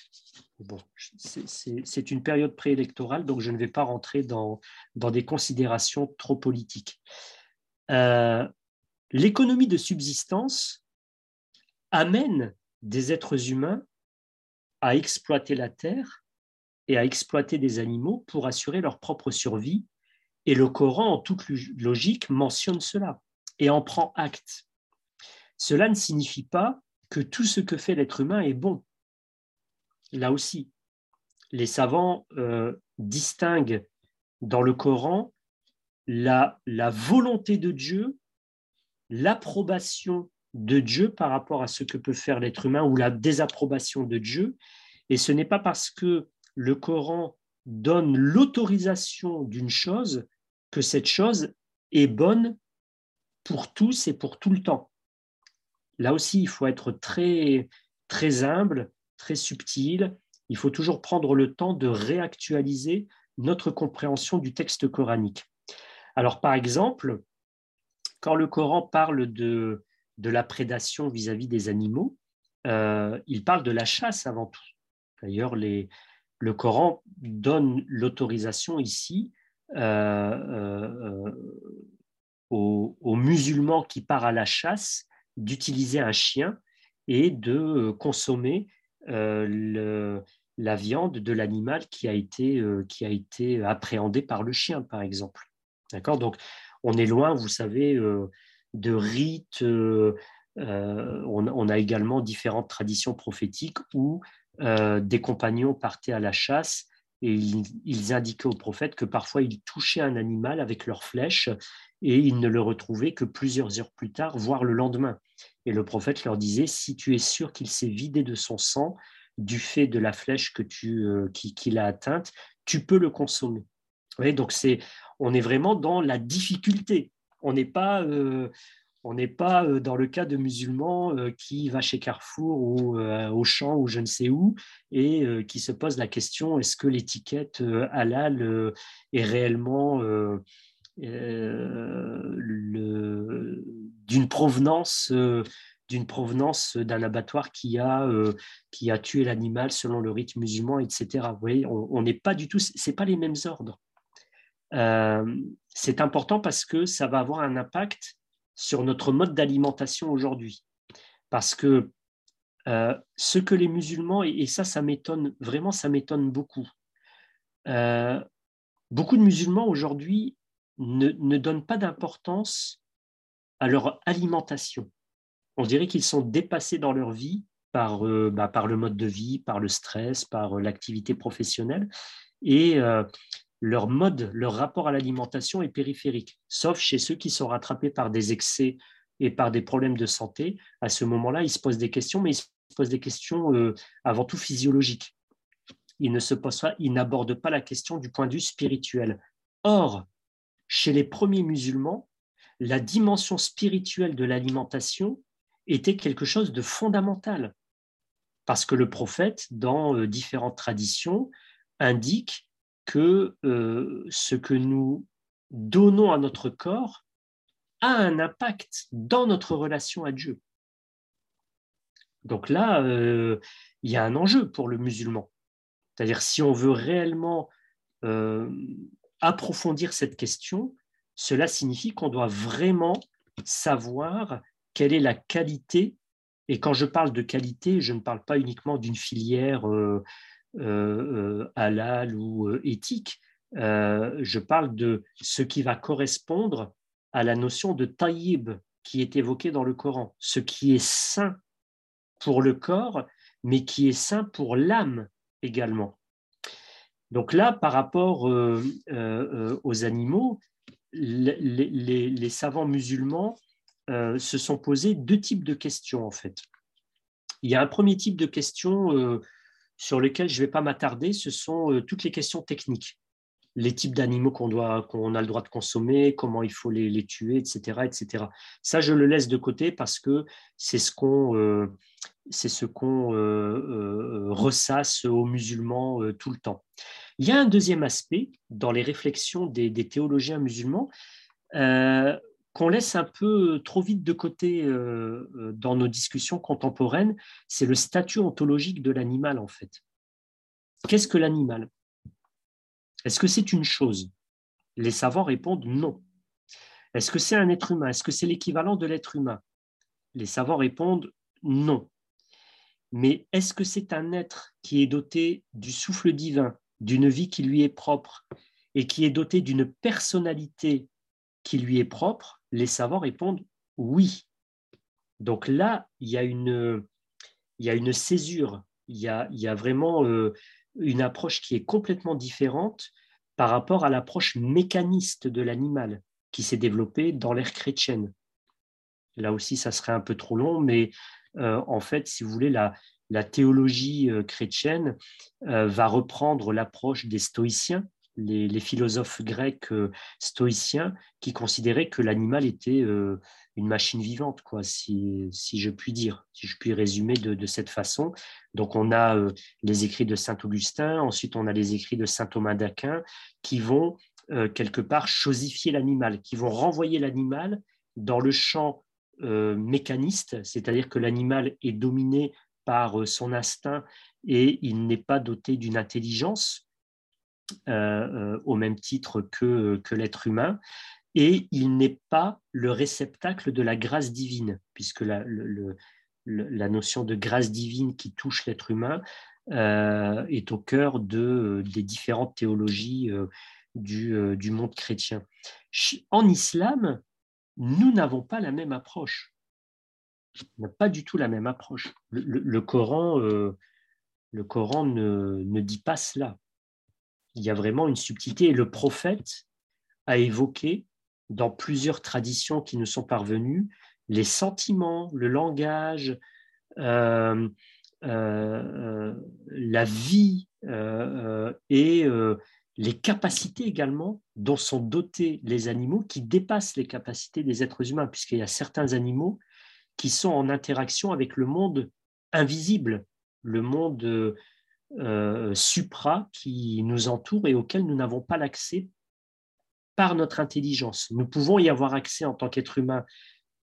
Bon, c'est une période préélectorale, donc je ne vais pas rentrer dans, dans des considérations trop politiques. L'économie de subsistance amène des êtres humains à exploiter la terre et à exploiter des animaux pour assurer leur propre survie. Et le Coran, en toute logique, mentionne cela et en prend acte. Cela ne signifie pas que tout ce que fait l'être humain est bon. Là aussi, les savants euh, distinguent dans le Coran la, la volonté de Dieu, l'approbation de Dieu par rapport à ce que peut faire l'être humain ou la désapprobation de Dieu. Et ce n'est pas parce que le Coran donne l'autorisation d'une chose que cette chose est bonne pour tous et pour tout le temps. Là aussi, il faut être très, très humble, très subtil. Il faut toujours prendre le temps de réactualiser notre compréhension du texte coranique. Alors, par exemple, quand le Coran parle de, de la prédation vis-à-vis des animaux, euh, il parle de la chasse avant tout. D'ailleurs, le Coran donne l'autorisation ici euh, euh, aux, musulmans qui partent à la chasse d'utiliser un chien et de consommer la viande de l'animal qui, a été, appréhendé par le chien, par exemple. D'accord? Donc, on est loin, vous savez, de rites. on, a également différentes traditions prophétiques où des compagnons partaient à la chasse et ils, indiquaient au prophète que parfois ils touchaient un animal avec leurs flèches et ils ne le retrouvaient que plusieurs heures plus tard, voire le lendemain. Et le prophète leur disait, si tu es sûr qu'il s'est vidé de son sang du fait de la flèche qu'il a atteinte, tu peux le consommer. donc c'est, on est vraiment dans la difficulté. On n'est pas, euh, euh, dans le cas de musulmans euh, qui va chez Carrefour ou au champ ou je ne sais où et qui se pose la question est-ce que l'étiquette halal est réellement d'une provenance d'un abattoir qui a, qui a tué l'animal selon le rite musulman, etc. Vous on n'est pas du tout, c'est pas les mêmes ordres. C'est important parce que ça va avoir un impact sur notre mode d'alimentation aujourd'hui. Parce que euh, ce que les musulmans, et, ça, ça m'étonne, vraiment, ça m'étonne beaucoup. Euh, beaucoup de musulmans aujourd'hui ne, donnent pas d'importance à leur alimentation. On dirait qu'ils sont dépassés dans leur vie par, bah, par le mode de vie, par le stress, par l'activité professionnelle. Et leur mode, leur rapport à l'alimentation est périphérique, sauf chez ceux qui sont rattrapés par des excès et par des problèmes de santé. À ce moment-là, ils se posent des questions, mais ils se posent des questions euh, avant tout physiologiques. Ils ne se posent ils n'abordent pas la question du point de vue spirituel. Or, chez les premiers musulmans, la dimension spirituelle de l'alimentation était quelque chose de fondamental. Parce que le prophète, dans euh, différentes traditions, indique que euh, ce que nous donnons à notre corps a un impact dans notre relation à Dieu. Donc là, euh, il y a un enjeu pour le musulman. C'est-à-dire si on veut réellement euh, approfondir cette question, cela signifie qu'on doit vraiment savoir quelle est la qualité. Et quand je parle de qualité, je ne parle pas uniquement d'une filière halal ou euh, éthique. je parle de ce qui va correspondre à la notion de taïb qui est évoquée dans le Coran, ce qui est sain pour le corps, mais qui est sain pour l'âme également. Donc là, par rapport aux animaux, les, savants musulmans se sont posés deux types de questions en fait. Il y a un premier type de question sur lesquels je ne vais pas m'attarder, ce sont euh, toutes les questions techniques. Les types d'animaux qu'on qu'on a le droit de consommer, comment il faut les, tuer, etc., etc. Ça, je le laisse de côté parce que c'est ce qu'on, euh, ce qu'on euh, ressasse aux musulmans tout le temps. Il y a un deuxième aspect dans les réflexions des théologiens musulmans qu'on laisse un peu trop vite de côté euh, euh, dans nos discussions contemporaines, c'est le statut ontologique de l'animal en fait. Qu'est-ce que l'animal? Est-ce que c'est une chose? Les savants répondent non. Est-ce que c'est un être humain? Est-ce que c'est l'équivalent de l'être humain? Les savants répondent non. Mais est-ce que c'est un être qui est doté du souffle divin, d'une vie qui lui est propre et qui est doté d'une personnalité qui lui est propre? Les savants répondent oui. Donc là, il y a une, il y a une césure, il y a, il y a vraiment une approche qui est complètement différente par rapport à l'approche mécaniste de l'animal qui s'est développée dans l'ère chrétienne. Là aussi, ça serait un peu trop long, mais euh, en fait, si vous voulez, la, la théologie euh, chrétienne euh, va reprendre l'approche des stoïciens, les, philosophes grecs stoïciens, qui considéraient que l'animal était une machine vivante, quoi, si, je puis dire, si je puis résumer de, cette façon. Donc, on a les écrits de saint Augustin, ensuite on a les écrits de saint Thomas d'Aquin, qui vont quelque part chosifier l'animal, qui vont renvoyer l'animal dans le champ euh, mécaniste, c'est-à-dire que l'animal est dominé par euh, son instinct et il n'est pas doté d'une intelligence euh, au même titre que, que l'être humain, et il n'est pas le réceptacle de la grâce divine, puisque la, la notion de grâce divine qui touche l'être humain est au cœur de, des différentes théologies du, du monde chrétien. En islam, nous n'avons pas la même approche. Pas du tout la même approche. Le, Coran, euh, le Coran ne, ne, dit pas cela. Il y a vraiment une subtilité. Et le prophète a évoqué dans plusieurs traditions qui nous sont parvenues les sentiments, le langage, euh, euh, la vie et les capacités également dont sont dotés les animaux qui dépassent les capacités des êtres humains, puisqu'il y a certains animaux qui sont en interaction avec le monde invisible, le monde euh, supra qui nous entoure et auquel nous n'avons pas l'accès par notre intelligence. Nous pouvons y avoir accès en tant qu'être humain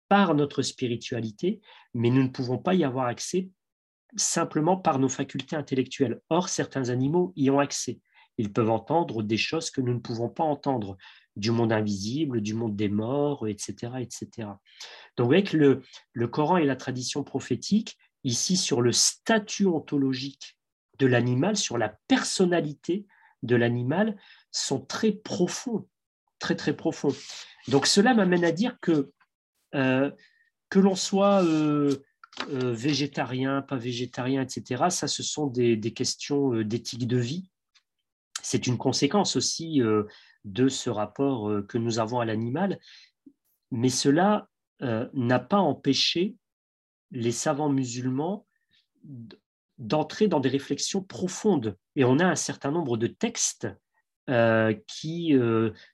par notre spiritualité, mais nous ne pouvons pas y avoir accès simplement par nos facultés intellectuelles. Or, certains animaux y ont accès. Ils peuvent entendre des choses que nous ne pouvons pas entendre, du monde invisible, du monde des morts, etc. etc. Donc, avec le, le Coran et la tradition prophétique, ici sur le statut ontologique de l'animal, sur la personnalité de l'animal, sont très profonds, très très profonds. Donc cela m'amène à dire que euh, que l'on soit euh, euh, végétarien, pas végétarien, etc., ça ce sont des questions d'éthique de vie c'est une conséquence aussi de ce rapport que nous avons à l'animal, mais cela n'a pas empêché les savants musulmans d'entrer dans des réflexions profondes. Et on a un certain nombre de textes qui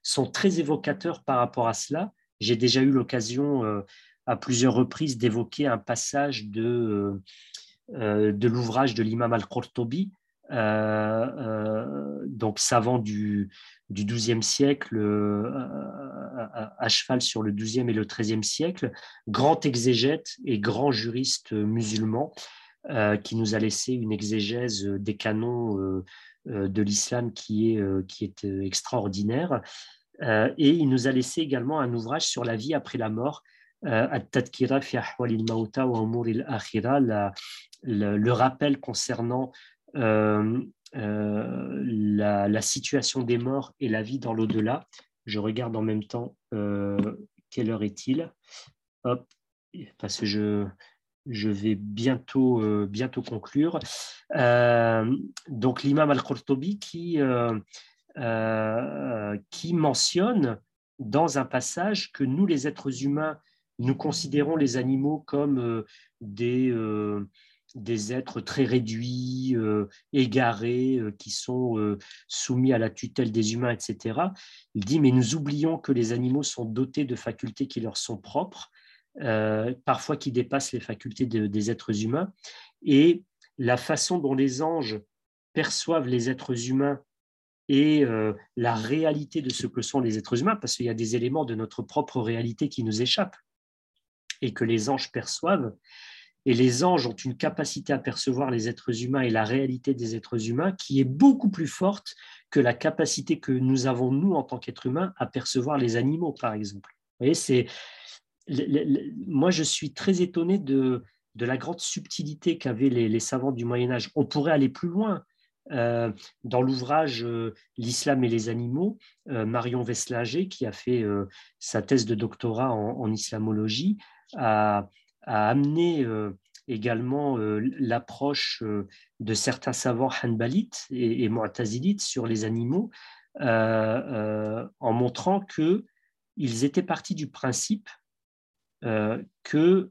sont très évocateurs par rapport à cela. J'ai déjà eu l'occasion à plusieurs reprises d'évoquer un passage de, de l'ouvrage de l'imam al-Qurtubi euh, euh, donc savant du, du XIIe siècle, euh, à, cheval sur le XIIe et le XIIIe siècle, grand exégète et grand juriste musulman, qui nous a laissé une exégèse des canons de l'islam qui est, qui est extraordinaire. et il nous a laissé également un ouvrage sur la vie après la mort, le rappel concernant euh, euh, la, situation des morts et la vie dans l'au-delà. Je regarde en même temps euh, quelle heure est-il? Hop, parce que je, je vais bientôt, bientôt conclure. donc l'imam al-Qurtubi qui, qui mentionne dans un passage que nous, les êtres humains, nous considérons les animaux comme des, des êtres très réduits, euh, égarés, euh, qui sont euh, soumis à la tutelle des humains, etc. Il dit, mais nous oublions que les animaux sont dotés de facultés qui leur sont propres, parfois qui dépassent les facultés des êtres humains, et la façon dont les anges perçoivent les êtres humains et la réalité de ce que sont les êtres humains, parce qu'il y a des éléments de notre propre réalité qui nous échappent et que les anges perçoivent, et les anges ont une capacité à percevoir les êtres humains et la réalité des êtres humains qui est beaucoup plus forte que la capacité que nous avons, nous, en tant qu'êtres humains, à percevoir les animaux, par exemple. Vous voyez, c'est... Moi, je suis très étonné de, la grande subtilité qu'avaient les, savants du Moyen Âge. On pourrait aller plus loin. Euh, dans l'ouvrage euh, L'islam et les animaux, euh, Marion Veslager, qui a fait sa thèse de doctorat en, islamologie, a, amené également l'approche de certains savants hanbalites et, et mu'tazilites sur les animaux, en montrant qu'ils étaient partis du principe que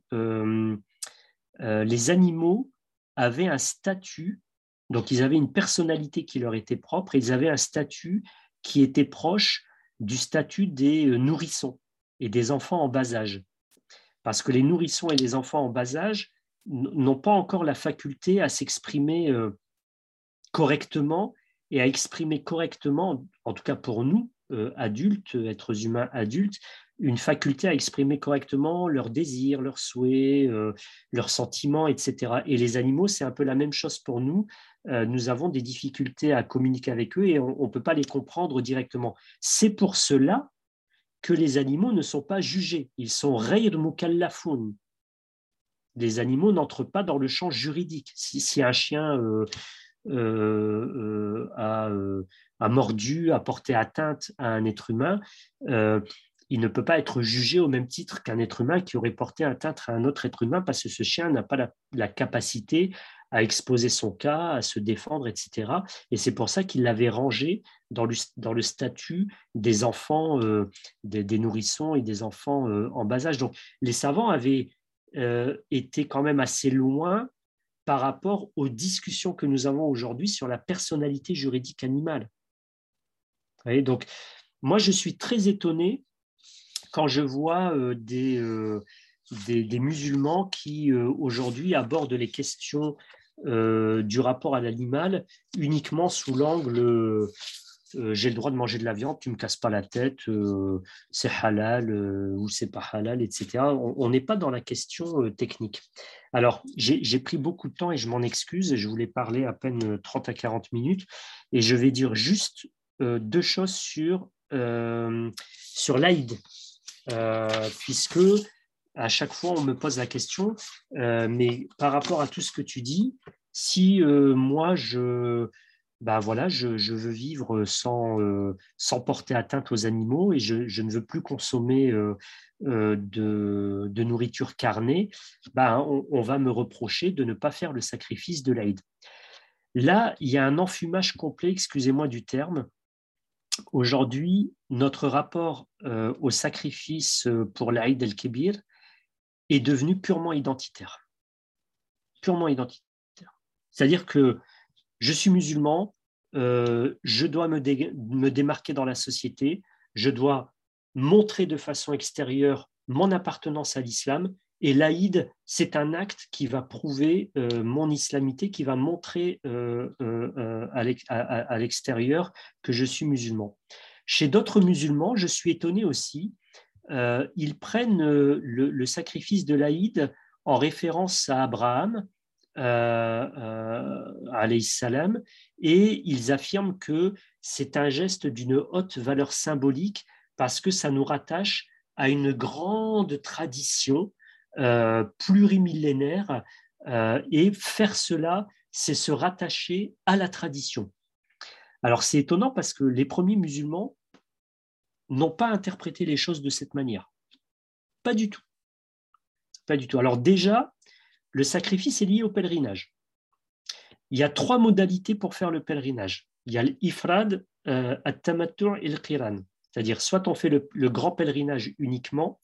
les animaux avaient un statut, donc ils avaient une personnalité qui leur était propre, et ils avaient un statut qui était proche du statut des nourrissons et des enfants en bas âge. Parce que les nourrissons et les enfants en bas âge n'ont pas encore la faculté à s'exprimer euh, correctement et à exprimer correctement, en tout cas pour nous, euh, adultes, êtres humains adultes, une faculté à exprimer correctement leurs désirs, leurs souhaits, euh, leurs sentiments, etc. Et les animaux, c'est un peu la même chose pour nous. nous avons des difficultés à communiquer avec eux et on ne peut pas les comprendre directement. C'est pour cela que les animaux ne sont pas jugés. Ils sont ghayr mukallafoun. Les animaux n'entrent pas dans le champ juridique. Si, un chien euh, euh, euh, a, mordu, a porté atteinte à un être humain, il ne peut pas être jugé au même titre qu'un être humain qui aurait porté atteinte à un autre être humain parce que ce chien n'a pas la, capacité à exposer son cas, à se défendre, etc. Et c'est pour ça qu'il l'avait rangé dans le, statut des enfants, euh, des, nourrissons et des enfants euh, en bas âge. Donc les savants avaient euh, été quand même assez loin par rapport aux discussions que nous avons aujourd'hui sur la personnalité juridique animale. donc, moi, je suis très étonné quand je vois des, des, des, musulmans qui aujourd'hui abordent les questions euh, du rapport à l'animal uniquement sous l'angle euh, j'ai le droit de manger de la viande, tu me casses pas la tête, euh, c'est halal ou c'est pas halal, etc. On n'est pas dans la question technique. Alors, j'ai pris beaucoup de temps et je m'en excuse. Je voulais parler à peine 30 à 40 minutes et je vais dire juste deux choses sur, sur l'Aïd, puisque à chaque fois, on me pose la question, euh, mais par rapport à tout ce que tu dis, si euh, moi, je, bah voilà, je, veux vivre sans, euh, sans porter atteinte aux animaux et je, ne veux plus consommer de, nourriture carnée, bah, on, on, va me reprocher de ne pas faire le sacrifice de l'Aïd. Là, il y a un enfumage complet, excusez-moi du terme. Aujourd'hui, notre rapport au sacrifice pour l'Aïd el-Kébir, est devenu purement identitaire. Purement identitaire. C'est-à-dire que je suis musulman, euh, je dois me, démarquer dans la société, je dois montrer de façon extérieure mon appartenance à l'islam, et l'Aïd, c'est un acte qui va prouver euh, mon islamité, qui va montrer euh, à l'extérieur que je suis musulman. Chez d'autres musulmans, je suis étonné aussi euh, ils prennent euh, le, sacrifice de l'Aïd en référence à Abraham, euh, salam, et ils affirment que c'est un geste d'une haute valeur symbolique parce que ça nous rattache à une grande tradition plurimillénaire, et faire cela, c'est se rattacher à la tradition. Alors c'est étonnant parce que les premiers musulmans n'ont pas interprété les choses de cette manière. Pas du tout. Pas du tout. Alors déjà, le sacrifice est lié au pèlerinage. Il y a trois modalités pour faire le pèlerinage. Il y a l'ifrad, euh, et le qiran. C'est-à-dire, soit on fait le, grand pèlerinage uniquement,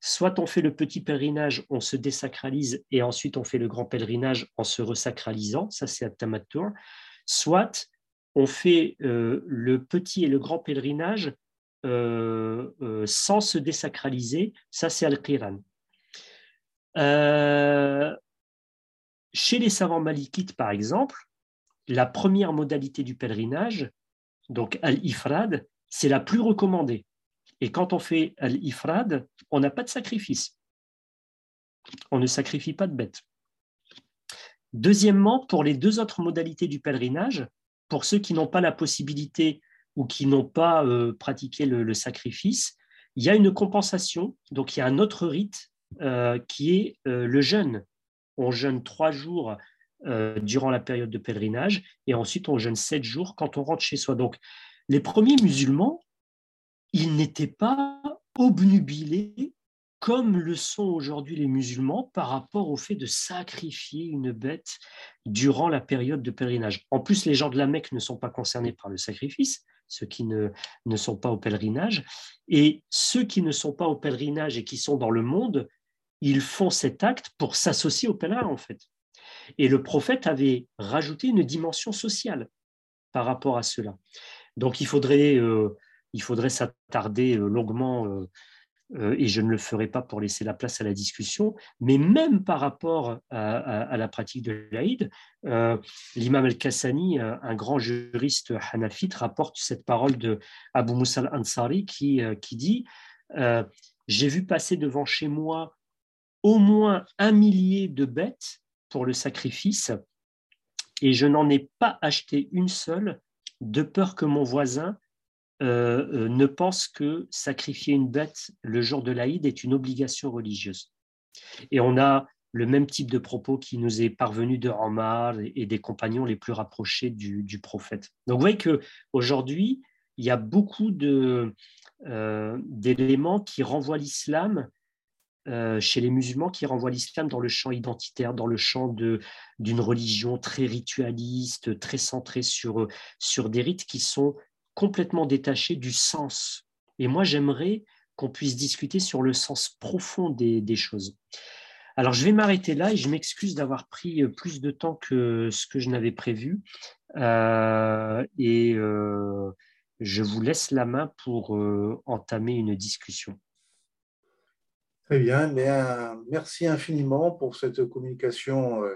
soit on fait le petit pèlerinage, on se désacralise et ensuite on fait le grand pèlerinage en se resacralisant. Ça, c'est at Soit on fait euh, le petit et le grand pèlerinage euh, euh, sans se désacraliser, ça c'est Al-Qiran. Chez les savants malikites, par exemple, la première modalité du pèlerinage, donc Al-Ifrad, c'est la plus recommandée. Et quand on fait Al-Ifrad, on n'a pas de sacrifice. On ne sacrifie pas de bête. Deuxièmement, pour les deux autres modalités du pèlerinage, pour ceux qui n'ont pas la possibilité ou qui n'ont pas euh, pratiqué le, sacrifice, il y a une compensation. Donc il y a un autre rite euh, qui est euh, le jeûne. On jeûne trois jours durant la période de pèlerinage et ensuite on jeûne sept jours quand on rentre chez soi. Donc les premiers musulmans, ils n'étaient pas obnubilés comme le sont aujourd'hui les musulmans par rapport au fait de sacrifier une bête durant la période de pèlerinage. En plus, les gens de la Mecque ne sont pas concernés par le sacrifice, ceux qui ne, ne sont pas au pèlerinage, et ceux qui ne sont pas au pèlerinage et qui sont dans le monde, ils font cet acte pour s'associer aux pèlerins, en fait. Et le prophète avait rajouté une dimension sociale par rapport à cela. Donc il faudrait, euh, il faudrait s'attarder euh, longuement, euh, et je ne le ferai pas pour laisser la place à la discussion, mais même par rapport à, la pratique de l'Aïd, l'imam al-Kassani, un grand juriste hanafite, rapporte cette parole de Abu Musa al-Ansari qui, qui dit J'ai vu passer devant chez moi au moins un millier de bêtes pour le sacrifice et je n'en ai pas acheté une seule de peur que mon voisin euh, euh, ne pense que sacrifier une bête le jour de l'Aïd est une obligation religieuse. Et on a le même type de propos qui nous est parvenu de Omar et des compagnons les plus rapprochés du, prophète. Donc vous voyez qu'aujourd'hui, il y a beaucoup euh, d'éléments qui renvoient l'islam chez les musulmans qui renvoient l'islam dans le champ identitaire, dans le champ d'une religion très ritualiste, très centrée sur, sur des rites qui sont complètement détachés du sens. Et moi, j'aimerais qu'on puisse discuter sur le sens profond des, choses. Alors, je vais m'arrêter là et je m'excuse d'avoir pris plus de temps que ce que je n'avais prévu. Euh, et euh, je vous laisse la main pour entamer une discussion. Très bien, merci infiniment pour cette communication euh,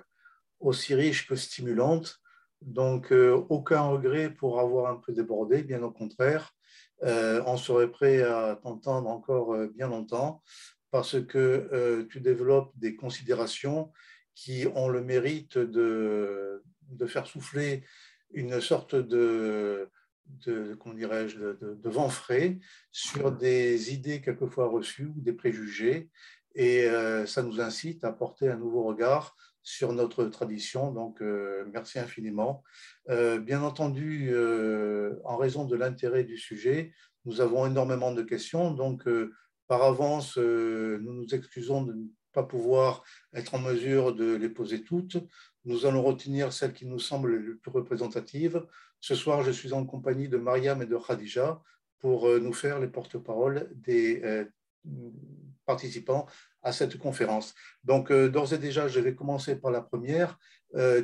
aussi riche que stimulante. Donc, euh, aucun regret pour avoir un peu débordé, bien au contraire. Euh, on serait prêt à t'entendre encore bien longtemps parce que tu développes des considérations qui ont le mérite de, de faire souffler une sorte de, de, dirais-je, de, vent frais sur des idées quelquefois reçues ou des préjugés. Et euh, ça nous incite à porter un nouveau regard sur notre tradition. Donc, euh, merci infiniment. Euh, bien entendu, en raison de l'intérêt du sujet, nous avons énormément de questions. Donc, par avance, nous nous excusons de ne pas pouvoir être en mesure de les poser toutes. Nous allons retenir celles qui nous semblent les plus représentatives. Ce soir, je suis en compagnie de Mariam et de Khadija pour euh, nous faire les porte-paroles des euh, participants à cette conférence. Donc, euh, d'ores et déjà, je vais commencer par la première.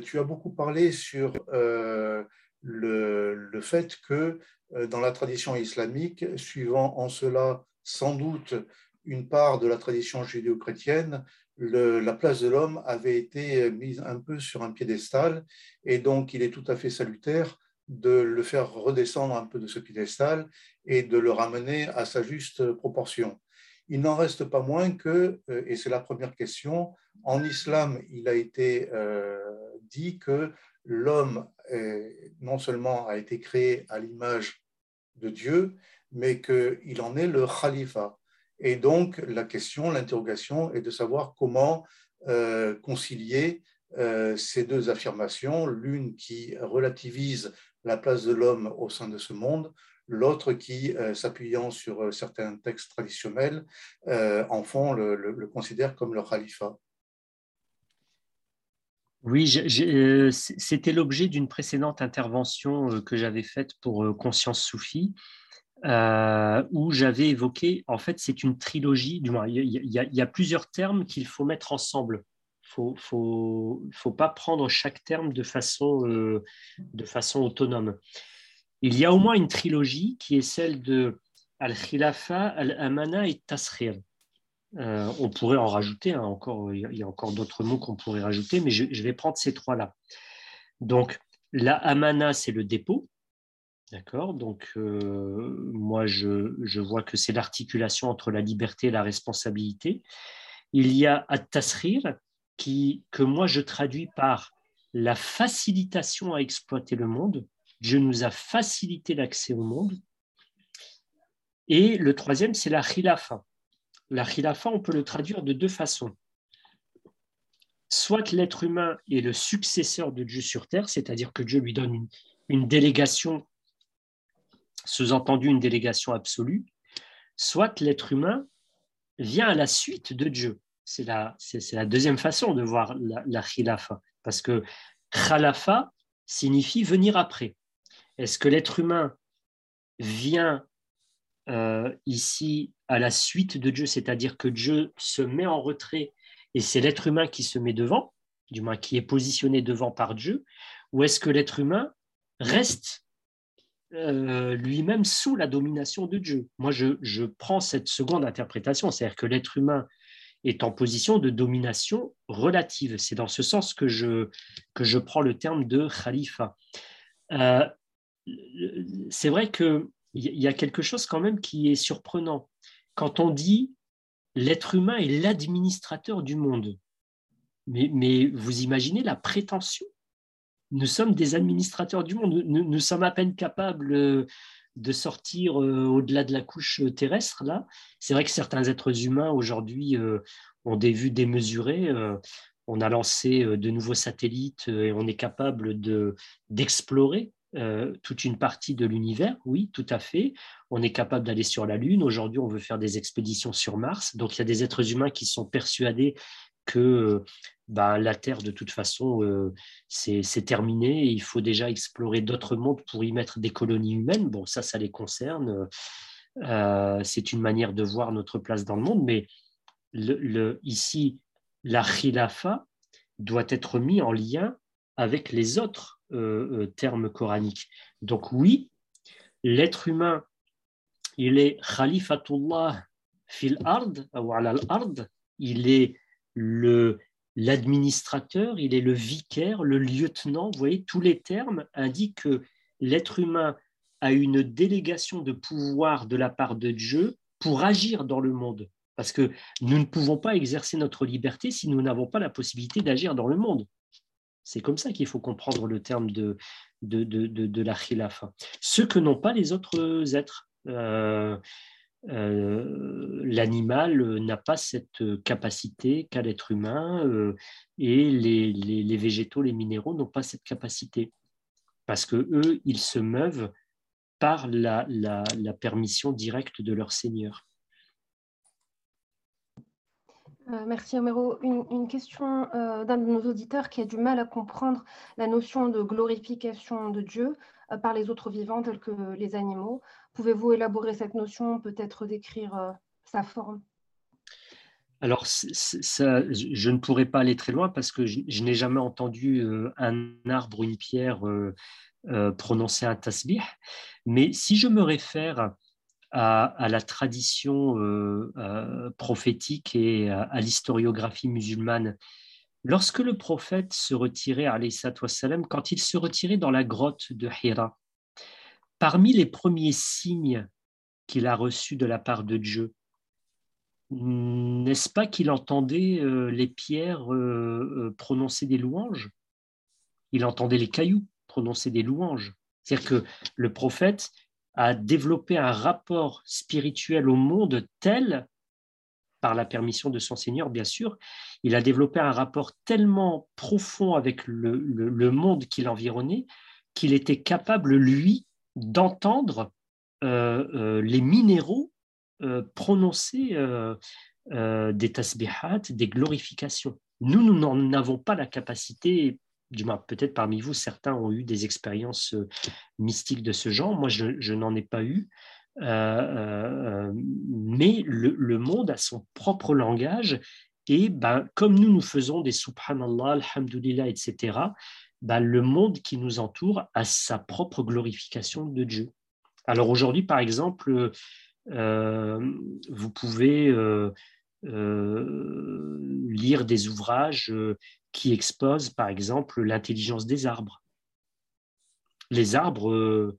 Tu as beaucoup parlé sur le, le fait que dans la tradition islamique, suivant en cela sans doute une part de la tradition judéo-chrétienne, la place de l'homme avait été mise un peu sur un piédestal et donc il est tout à fait salutaire de le faire redescendre un peu de ce piédestal et de le ramener à sa juste proportion. Il n'en reste pas moins que, euh, et c'est la première question, en islam, il a été euh, dit que l'homme non seulement a été créé à l'image de Dieu, mais qu'il en est le khalifa. Et donc, la question, l'interrogation est de savoir comment euh, concilier ces deux affirmations, l'une qui relativise la place de l'homme au sein de ce monde, l'autre qui, euh, s'appuyant sur euh, certains textes traditionnels, euh, en font le, considère comme le khalifa. Oui, c'était l'objet d'une précédente intervention que j'avais faite pour Conscience Soufie, où j'avais évoqué, en fait, c'est une trilogie, du moins, il y a plusieurs termes qu'il faut mettre ensemble faut, faut, faut pas prendre chaque terme de façon autonome. Il y a au moins une trilogie qui est celle de Al-Khilafa, Al-Amana et Tasrir. Euh, on pourrait en rajouter, hein, encore, il y a encore d'autres mots qu'on pourrait rajouter, mais je, vais prendre ces trois-là. Donc, la Amana, c'est le dépôt. D'accord Donc, euh, moi, je, je, vois que c'est l'articulation entre la liberté et la responsabilité. Il y a At-Tasrir, que moi je traduis par la facilitation à exploiter le monde. Dieu nous a facilité l'accès au monde. Et le troisième, c'est la khilafa. La khilafa, on peut le traduire de deux façons. Soit l'être humain est le successeur de Dieu sur terre, c'est-à-dire que Dieu lui donne une, délégation, sous-entendu une délégation absolue, soit l'être humain vient à la suite de Dieu. C'est la, la, deuxième façon de voir la, la khilafa, parce que khalafa signifie venir après. Est-ce que l'être humain vient euh, ici à la suite de Dieu, c'est-à-dire que Dieu se met en retrait et c'est l'être humain qui se met devant, du moins qui est positionné devant par Dieu, ou est-ce que l'être humain reste euh, lui-même sous la domination de Dieu? Moi, je, prends cette seconde interprétation, c'est-à-dire que l'être humain est en position de domination relative. C'est dans ce sens que je, prends le terme de khalifa. Euh, c'est vrai que il y a quelque chose quand même qui est surprenant. Quand on dit l'être humain est l'administrateur du monde, mais, vous imaginez la prétention? Nous sommes des administrateurs du monde, nous, sommes à peine capables euh, de sortir euh, au-delà de la couche terrestre. Là, c'est vrai que certains êtres humains aujourd'hui euh, ont des vues démesurées. On a lancé de nouveaux satellites et on est capable d'explorer euh, toute une partie de l'univers, oui, tout à fait. On est capable d'aller sur la Lune. Aujourd'hui, on veut faire des expéditions sur Mars. Donc, il y a des êtres humains qui sont persuadés que bah, la Terre, de toute façon, euh, c'est terminé. il faut déjà explorer d'autres mondes pour y mettre des colonies humaines. Bon, ça, ça les concerne. Euh, c'est une manière de voir notre place dans le monde. Mais ici, la khilafa doit être mis en lien avec les autres euh, euh, terme coranique. Donc oui, l'être humain, il est khalifatullah fil ard, ou ard, il est le l'administrateur, il est le vicaire, le lieutenant. Vous voyez, tous les termes indiquent que l'être humain a une délégation de pouvoir de la part de Dieu pour agir dans le monde. Parce que nous ne pouvons pas exercer notre liberté si nous n'avons pas la possibilité d'agir dans le monde. C'est comme ça qu'il faut comprendre le terme de, de, de, de, la khilafa. Ce que n'ont pas les autres êtres. Euh, euh, l'animal n'a pas cette capacité qu'a l'être humain euh, et les, les, les, végétaux, les minéraux n'ont pas cette capacité parce que eux, ils se meuvent par la, la, la permission directe de leur Seigneur. Euh, merci Homero. Une, question euh, d'un de nos auditeurs qui a du mal à comprendre la notion de glorification de Dieu euh, par les autres vivants tels que les animaux. Pouvez-vous élaborer cette notion, peut-être décrire sa forme? Alors, je ne pourrais pas aller très loin parce que je, n'ai jamais entendu un arbre ou une pierre prononcer un tasbih. Mais si je me réfère à, la tradition euh, euh, prophétique et à, l'historiographie musulmane. Lorsque le prophète se retirait, wassalam, quand il se retirait dans la grotte de Hira, parmi les premiers signes qu'il a reçus de la part de Dieu, n'est-ce pas qu'il entendait euh, les pierres prononcer des louanges? Il entendait les cailloux prononcer des louanges. C'est-à-dire que le prophète, a développé un rapport spirituel au monde tel, par la permission de son Seigneur, bien sûr, il a développé un rapport tellement profond avec le, monde qui l'environnait qu'il était capable, lui, d'entendre euh, euh, les minéraux euh, prononcer des tasbihat, des glorifications. Nous, nous n'en avons pas la capacité peut-être parmi vous, certains ont eu des expériences euh, mystiques de ce genre. Moi, je, n'en ai pas eu. Euh, euh, mais le, monde a son propre langage et ben, comme nous, nous faisons des subhanallah, alhamdulillah, etc., ben, le monde qui nous entoure a sa propre glorification de Dieu. Alors aujourd'hui, par exemple, vous pouvez lire des ouvrages qui expose, par exemple, l'intelligence des arbres. Les arbres euh,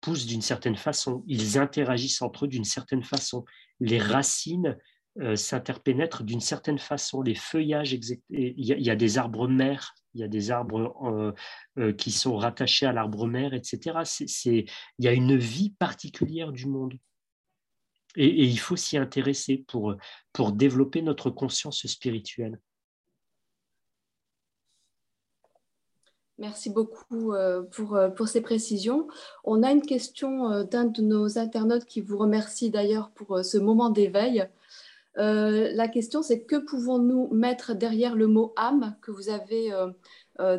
poussent d'une certaine façon, ils interagissent entre eux d'une certaine façon, les racines euh, s'interpénètrent d'une certaine façon, les feuillages, il y, a des arbres mères, il y a des arbres euh, qui sont rattachés à l'arbre mère, etc. il y a une vie particulière du monde. Et, et il faut s'y intéresser pour, pour développer notre conscience spirituelle. Merci beaucoup euh, pour, euh, pour, ces précisions. On a une question euh, d'un de nos internautes qui vous remercie d'ailleurs pour ce moment d'éveil. la question, c'est que pouvons-nous mettre derrière le mot âme que vous avez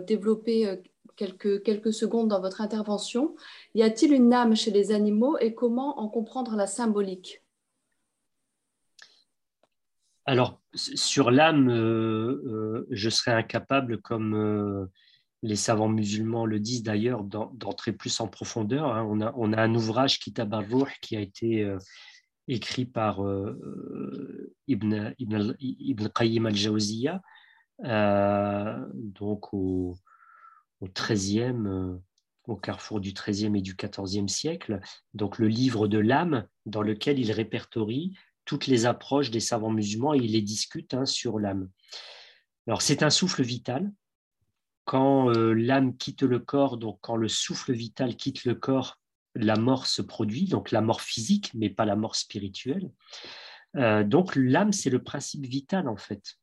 développé quelques, secondes dans votre intervention? Y a-t-il une âme chez les animaux et comment en comprendre la symbolique? Alors, sur l'âme, je serais incapable, comme les savants musulmans le disent d'ailleurs, d'entrer plus en profondeur. Hein. On, a, un ouvrage, Kitab al-Ruh, qui a été écrit par Ibn, Ibn, Ibn, Qayyim al-Jawziyya, donc au, au 13e, au carrefour du XIIIe et du XIVe siècle, donc le livre de l'âme, dans lequel il répertorie toutes les approches des savants musulmans et ils les discutent hein, sur l'âme. Alors c'est un souffle vital. Quand euh, l'âme quitte le corps, donc quand le souffle vital quitte le corps, la mort se produit, donc la mort physique, mais pas la mort spirituelle. Euh, donc l'âme, c'est le principe vital en fait.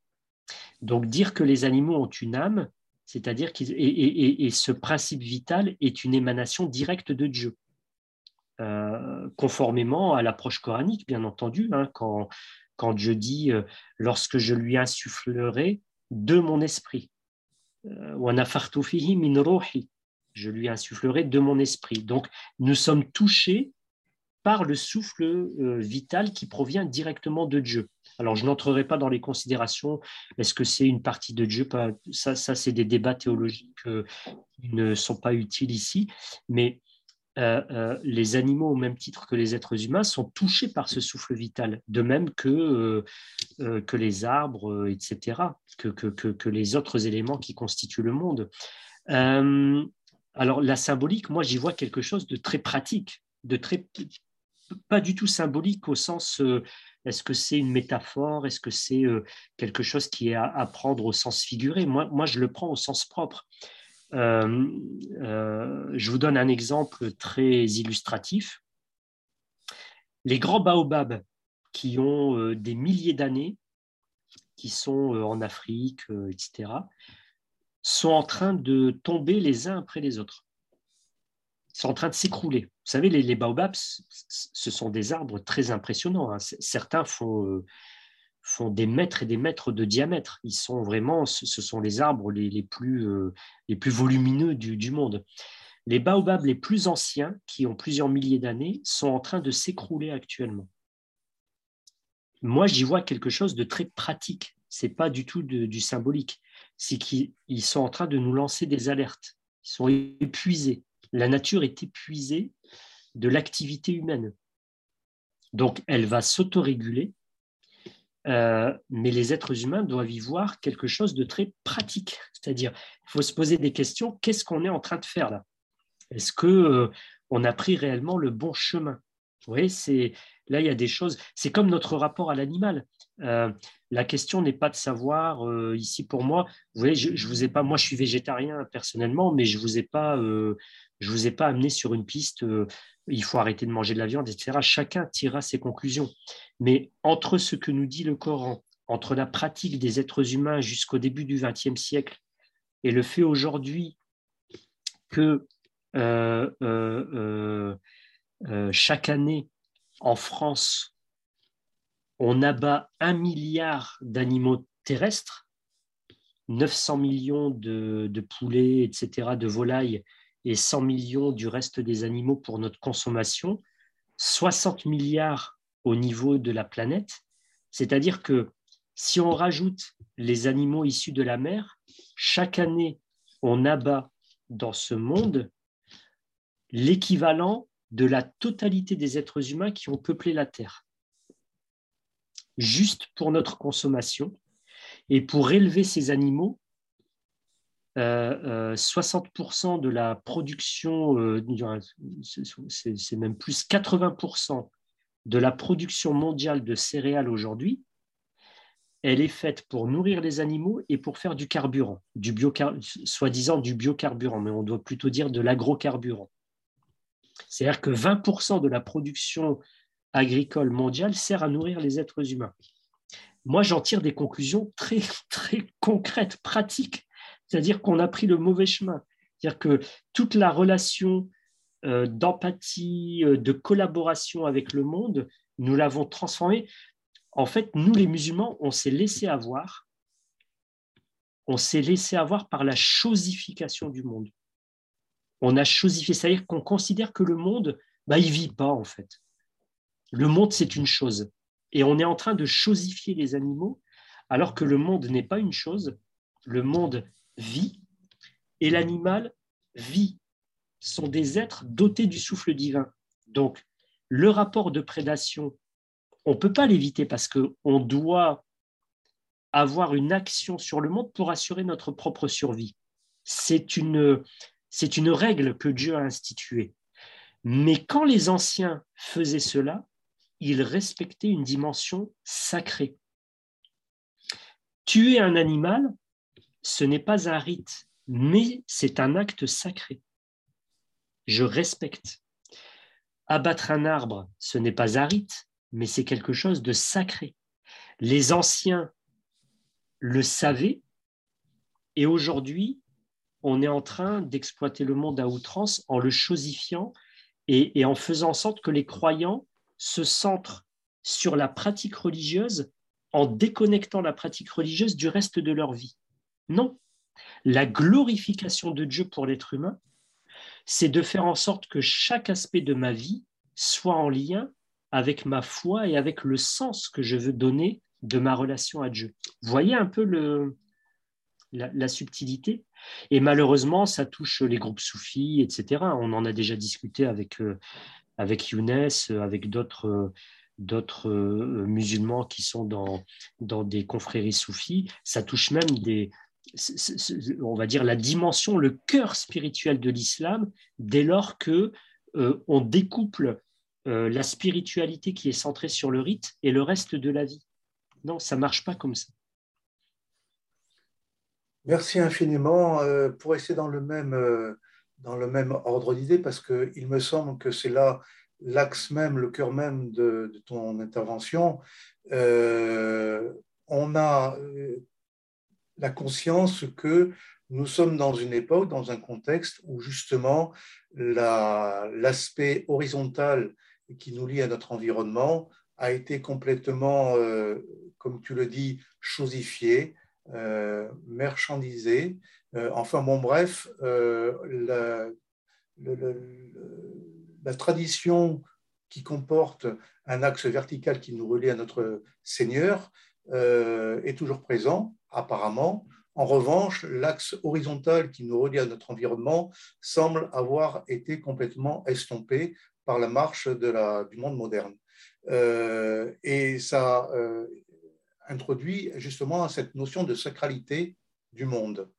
Donc dire que les animaux ont une âme, c'est-à-dire que et, ce principe vital est une émanation directe de Dieu. Euh, conformément à l'approche coranique, bien entendu, hein, quand, quand Dieu dit lorsque je lui insufflerai de mon esprit. Euh, je lui insufflerai de mon esprit. Donc, nous sommes touchés par le souffle vital qui provient directement de Dieu. Alors, je n'entrerai pas dans les considérations. Est-ce que c'est une partie de Dieu? Ça, ça c'est des débats théologiques qui ne sont pas utiles ici. Mais euh, euh, les animaux, au même titre que les êtres humains, sont touchés par ce souffle vital, de même que, euh, que les arbres, etc., que, que, que, les autres éléments qui constituent le monde. alors la symbolique, moi j'y vois quelque chose de très pratique, de très pas du tout symbolique au sens est-ce que c'est une métaphore Est-ce que c'est quelque chose qui est à, à, prendre au sens figuré? Moi, moi, je le prends au sens propre. Euh, euh, je vous donne un exemple très illustratif. Les grands baobabs qui ont euh, des milliers d'années, qui sont en Afrique, etc., sont en train de tomber les uns après les autres. Ils sont en train de s'écrouler. Vous savez, les, baobabs, ce sont des arbres très impressionnants. Hein. Certains font font des mètres et des mètres de diamètre. Ils sont vraiment, ce sont les arbres les, plus, euh, plus volumineux du, monde. Les baobabs les plus anciens, qui ont plusieurs milliers d'années, sont en train de s'écrouler actuellement. Moi, j'y vois quelque chose de très pratique. C'est pas du tout du symbolique. C'est qu'ils sont en train de nous lancer des alertes. Ils sont épuisés. La nature est épuisée de l'activité humaine. Donc, elle va s'autoréguler euh, mais les êtres humains doivent y voir quelque chose de très pratique. C'est-à-dire, il faut se poser des questions. Qu'est-ce qu'on est en train de faire là? Est-ce que euh, on a pris réellement le bon chemin? Vous voyez, c'est là il y a des choses. C'est comme notre rapport à l'animal. Euh, la question n'est pas de savoir ici pour moi. Vous voyez, je, vous ai pas. Moi, je suis végétarien personnellement, mais je vous je vous ai pas amené sur une piste il faut arrêter de manger de la viande, etc. Chacun tirera ses conclusions. Mais entre ce que nous dit le Coran, entre la pratique des êtres humains jusqu'au début du XXe siècle et le fait aujourd'hui que euh, euh, euh, chaque année en France, on abat un milliard d'animaux terrestres, 900 millions de, poulets, etc., de volailles, et 100 millions du reste des animaux pour notre consommation, 60 milliards au niveau de la planète. C'est-à-dire que si on rajoute les animaux issus de la mer, chaque année, on abat dans ce monde l'équivalent de la totalité des êtres humains qui ont peuplé la Terre. Juste pour notre consommation. Et pour élever ces animaux, 60% euh, euh, de la production, euh, c'est même plus 80% de la production mondiale de céréales aujourd'hui, elle est faite pour nourrir les animaux et pour faire du carburant, du bio, soi-disant du biocarburant, mais on doit plutôt dire de l'agrocarburant. C'est-à-dire que 20% de la production agricole mondiale sert à nourrir les êtres humains. Moi, j'en tire des conclusions très, *laughs* très concrètes, pratiques c'est-à-dire qu'on a pris le mauvais chemin. C'est-à-dire que toute la relation euh, d'empathie, euh, de collaboration avec le monde, nous l'avons transformée. En fait, nous les musulmans, on s'est laissé avoir, on s'est laissé avoir par la chosification du monde. On a chosifié, c'est-à-dire qu'on considère que le monde, bah, il vit pas en fait. Le monde, c'est une chose. Et on est en train de chosifier les animaux, alors que le monde n'est pas une chose. Le monde vit et l'animal vit. sont des êtres dotés du souffle divin. Donc, le rapport de prédation, on ne peut pas l'éviter parce qu'on doit avoir une action sur le monde pour assurer notre propre survie. C'est une, c'est une règle que Dieu a instituée. Mais quand les anciens faisaient cela, ils respectaient une dimension sacrée. Tuer un animal, ce n'est pas un rite, mais c'est un acte sacré. Je respecte. Abattre un arbre, ce n'est pas un rite, mais c'est quelque chose de sacré. Les anciens le savaient et aujourd'hui, on est en train d'exploiter le monde à outrance en le chosifiant et, et en faisant en sorte que les croyants se centrent sur la pratique religieuse en déconnectant la pratique religieuse du reste de leur vie. Non, la glorification de Dieu pour l'être humain, c'est de faire en sorte que chaque aspect de ma vie soit en lien avec ma foi et avec le sens que je veux donner de ma relation à Dieu. Voyez un peu le, la, subtilité? Et malheureusement, ça touche les groupes soufis, etc. On en a déjà discuté avec, euh, avec Younes, avec d'autres d'autres euh, musulmans qui sont dans, des confréries soufis. Ça touche même des, on va dire, la dimension, le cœur spirituel de l'islam, dès lors que euh, on découple euh, la spiritualité qui est centrée sur le rite et le reste de la vie. Non, ça marche pas comme ça. Merci infiniment. Euh, pour rester dans le même, euh, dans le même ordre d'idée, parce qu'il me semble que c'est là l'axe même, le cœur même de, ton intervention, on a la conscience que nous sommes dans une époque, dans un contexte où justement l'aspect horizontal qui nous lie à notre environnement a été complètement, euh, comme tu le dis, chosifié, euh, marchandisé. Euh, enfin bon, bref, la, la, tradition qui comporte un axe vertical qui nous relie à notre Seigneur est toujours présent, apparemment. En revanche, l'axe horizontal qui nous relie à notre environnement semble avoir été complètement estompé par la marche de la, du monde moderne. Euh, et ça euh, introduit justement cette notion de sacralité du monde.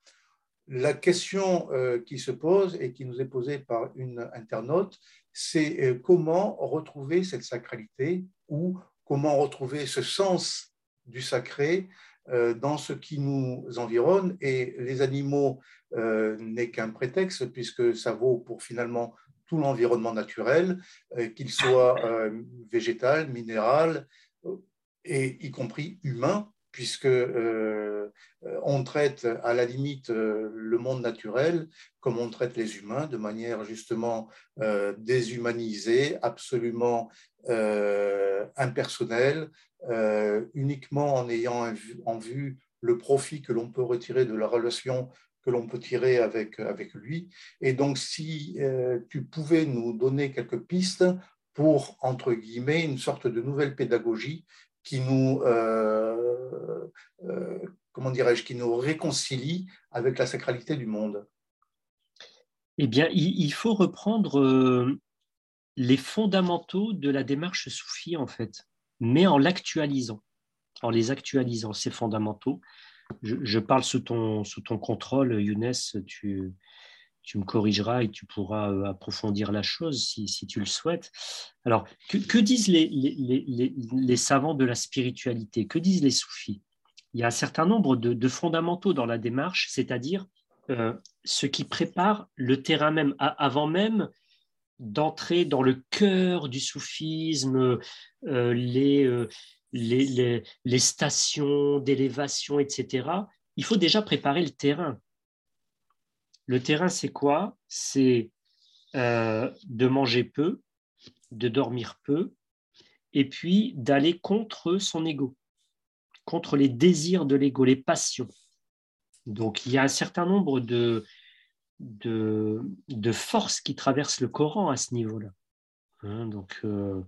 La question euh, qui se pose et qui nous est posée par une internaute, c'est comment retrouver cette sacralité ou comment retrouver ce sens du sacré dans ce qui nous environne. Et les animaux n'est qu'un prétexte puisque ça vaut pour finalement tout l'environnement naturel, euh, qu'il soit euh, végétal, minéral, euh, et y compris humain, puisque on traite à la limite le monde naturel comme on traite les humains, de manière justement déshumanisée, absolument impersonnelle, uniquement en ayant en vue le profit que l'on peut retirer de la relation que l'on peut tirer avec, avec lui. Et donc, si euh, tu pouvais nous donner quelques pistes pour, entre guillemets, une sorte de nouvelle pédagogie qui nous, euh, euh, comment dirais-je, qui nous réconcilie avec la sacralité du monde. Eh bien, il faut reprendre les fondamentaux de la démarche soufie, en fait, mais en l'actualisant, en les actualisant, ces fondamentaux je, parle sous ton, sous ton contrôle, Younes, tu, tu me corrigeras et tu pourras euh, approfondir la chose si, tu le souhaites. Alors, que, disent les, les, les, savants de la spiritualité? Que disent les soufis? Il y a un certain nombre de, fondamentaux dans la démarche, c'est-à-dire euh, ce qui prépare le terrain même, avant même d'entrer dans le cœur du soufisme, euh, les, les, stations d'élévation, etc., il faut déjà préparer le terrain. Le terrain, c'est quoi? C'est euh, de manger peu, de dormir peu et puis d'aller contre son ego, contre les désirs de l'ego, les passions. Donc il y a un certain nombre de, de, forces qui traversent le Coran à ce niveau-là. Hein, donc euh,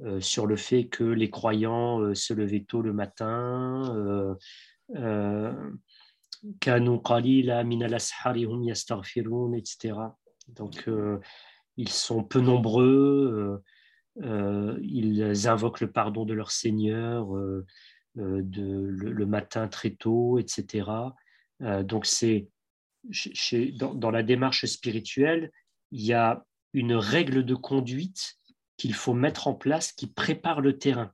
euh, sur le fait que les croyants se levaient tôt le matin, etc. Donc, ils sont peu nombreux, ils invoquent le pardon de leur Seigneur de, le, matin très tôt, etc. donc, c'est dans, dans, la démarche spirituelle, il y a une règle de conduite qu'il faut mettre en place qui prépare le terrain.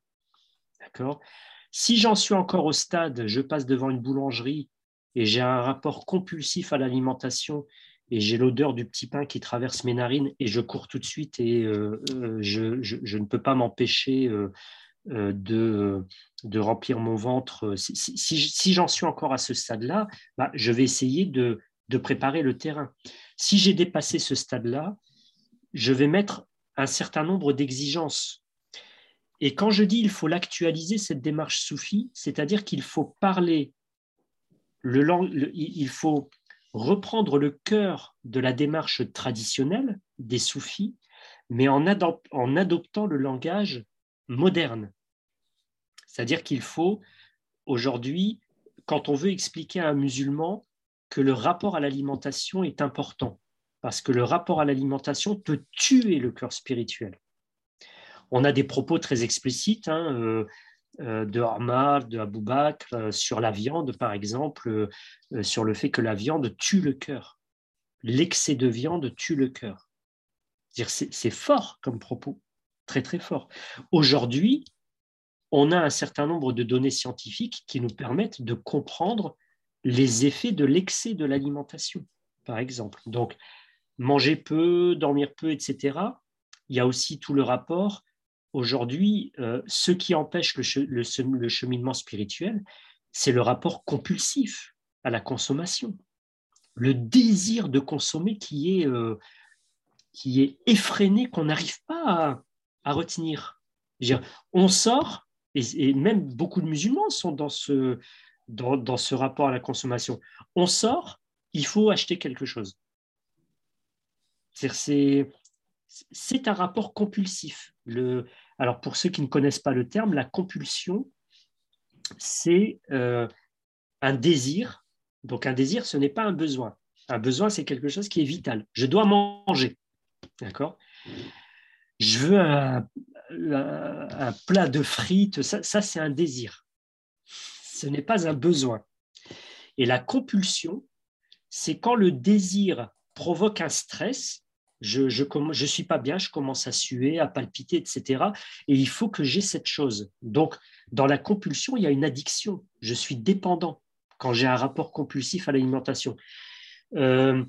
D'accord? Si j'en suis encore au stade, je passe devant une boulangerie et j'ai un rapport compulsif à l'alimentation et j'ai l'odeur du petit pain qui traverse mes narines et je cours tout de suite et euh, euh, je, ne peux pas m'empêcher euh, de, de, remplir mon ventre. Si, si, j'en suis encore à ce stade-là, bah, je vais essayer de, de préparer le terrain. Si j'ai dépassé ce stade-là, je vais mettre un certain nombre d'exigences. Et quand je dis il faut l'actualiser, cette démarche soufie, c'est-à-dire qu'il faut parler, le, il faut reprendre le cœur de la démarche traditionnelle des soufis, mais en, adoptant le langage moderne. C'est-à-dire qu'il faut aujourd'hui, quand on veut expliquer à un musulman que le rapport à l'alimentation est important, parce que le rapport à l'alimentation peut tuer le cœur spirituel. On a des propos très explicites hein, euh, de Omar, de Abou Bakr, euh, sur la viande, par exemple, sur le fait que la viande tue le cœur. L'excès de viande tue le cœur. C'est fort comme propos, très très fort. Aujourd'hui, on a un certain nombre de données scientifiques qui nous permettent de comprendre les effets de l'excès de l'alimentation, par exemple. Donc, manger peu, dormir peu, etc. Il y a aussi tout le rapport. Aujourd'hui, euh, ce qui empêche le, cheminement spirituel, c'est le rapport compulsif à la consommation. Le désir de consommer qui est, euh, qui est effréné, qu'on n'arrive pas à, retenir. on sort, et, même beaucoup de musulmans sont dans ce, dans ce rapport à la consommation. On sort, il faut acheter quelque chose c'est un rapport compulsif. Alors pour ceux qui ne connaissent pas le terme, la compulsion, c'est euh, un désir. Donc un désir, ce n'est pas un besoin. Un besoin, c'est quelque chose qui est vital. Je dois manger. D'accord? Je veux un, plat de frites. Ça c'est un désir. Ce n'est pas un besoin. Et la compulsion, c'est quand le désir provoque un stress. Je ne suis pas bien, je commence à suer, à palpiter, etc. Et il faut que j'ai cette chose. Donc, dans la compulsion, il y a une addiction. Je suis dépendant quand j'ai un rapport compulsif à l'alimentation. Euh,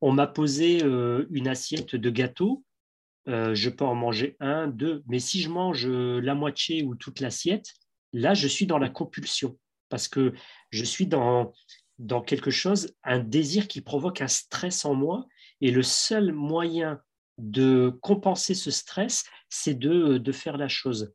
on m'a posé euh, une assiette de gâteau. Euh, je peux en manger un, deux. Mais si je mange la moitié ou toute l'assiette, là, je suis dans la compulsion parce que je suis dans quelque chose, un désir qui provoque un stress en moi. Et le seul moyen de compenser ce stress, c'est de, de, faire la chose.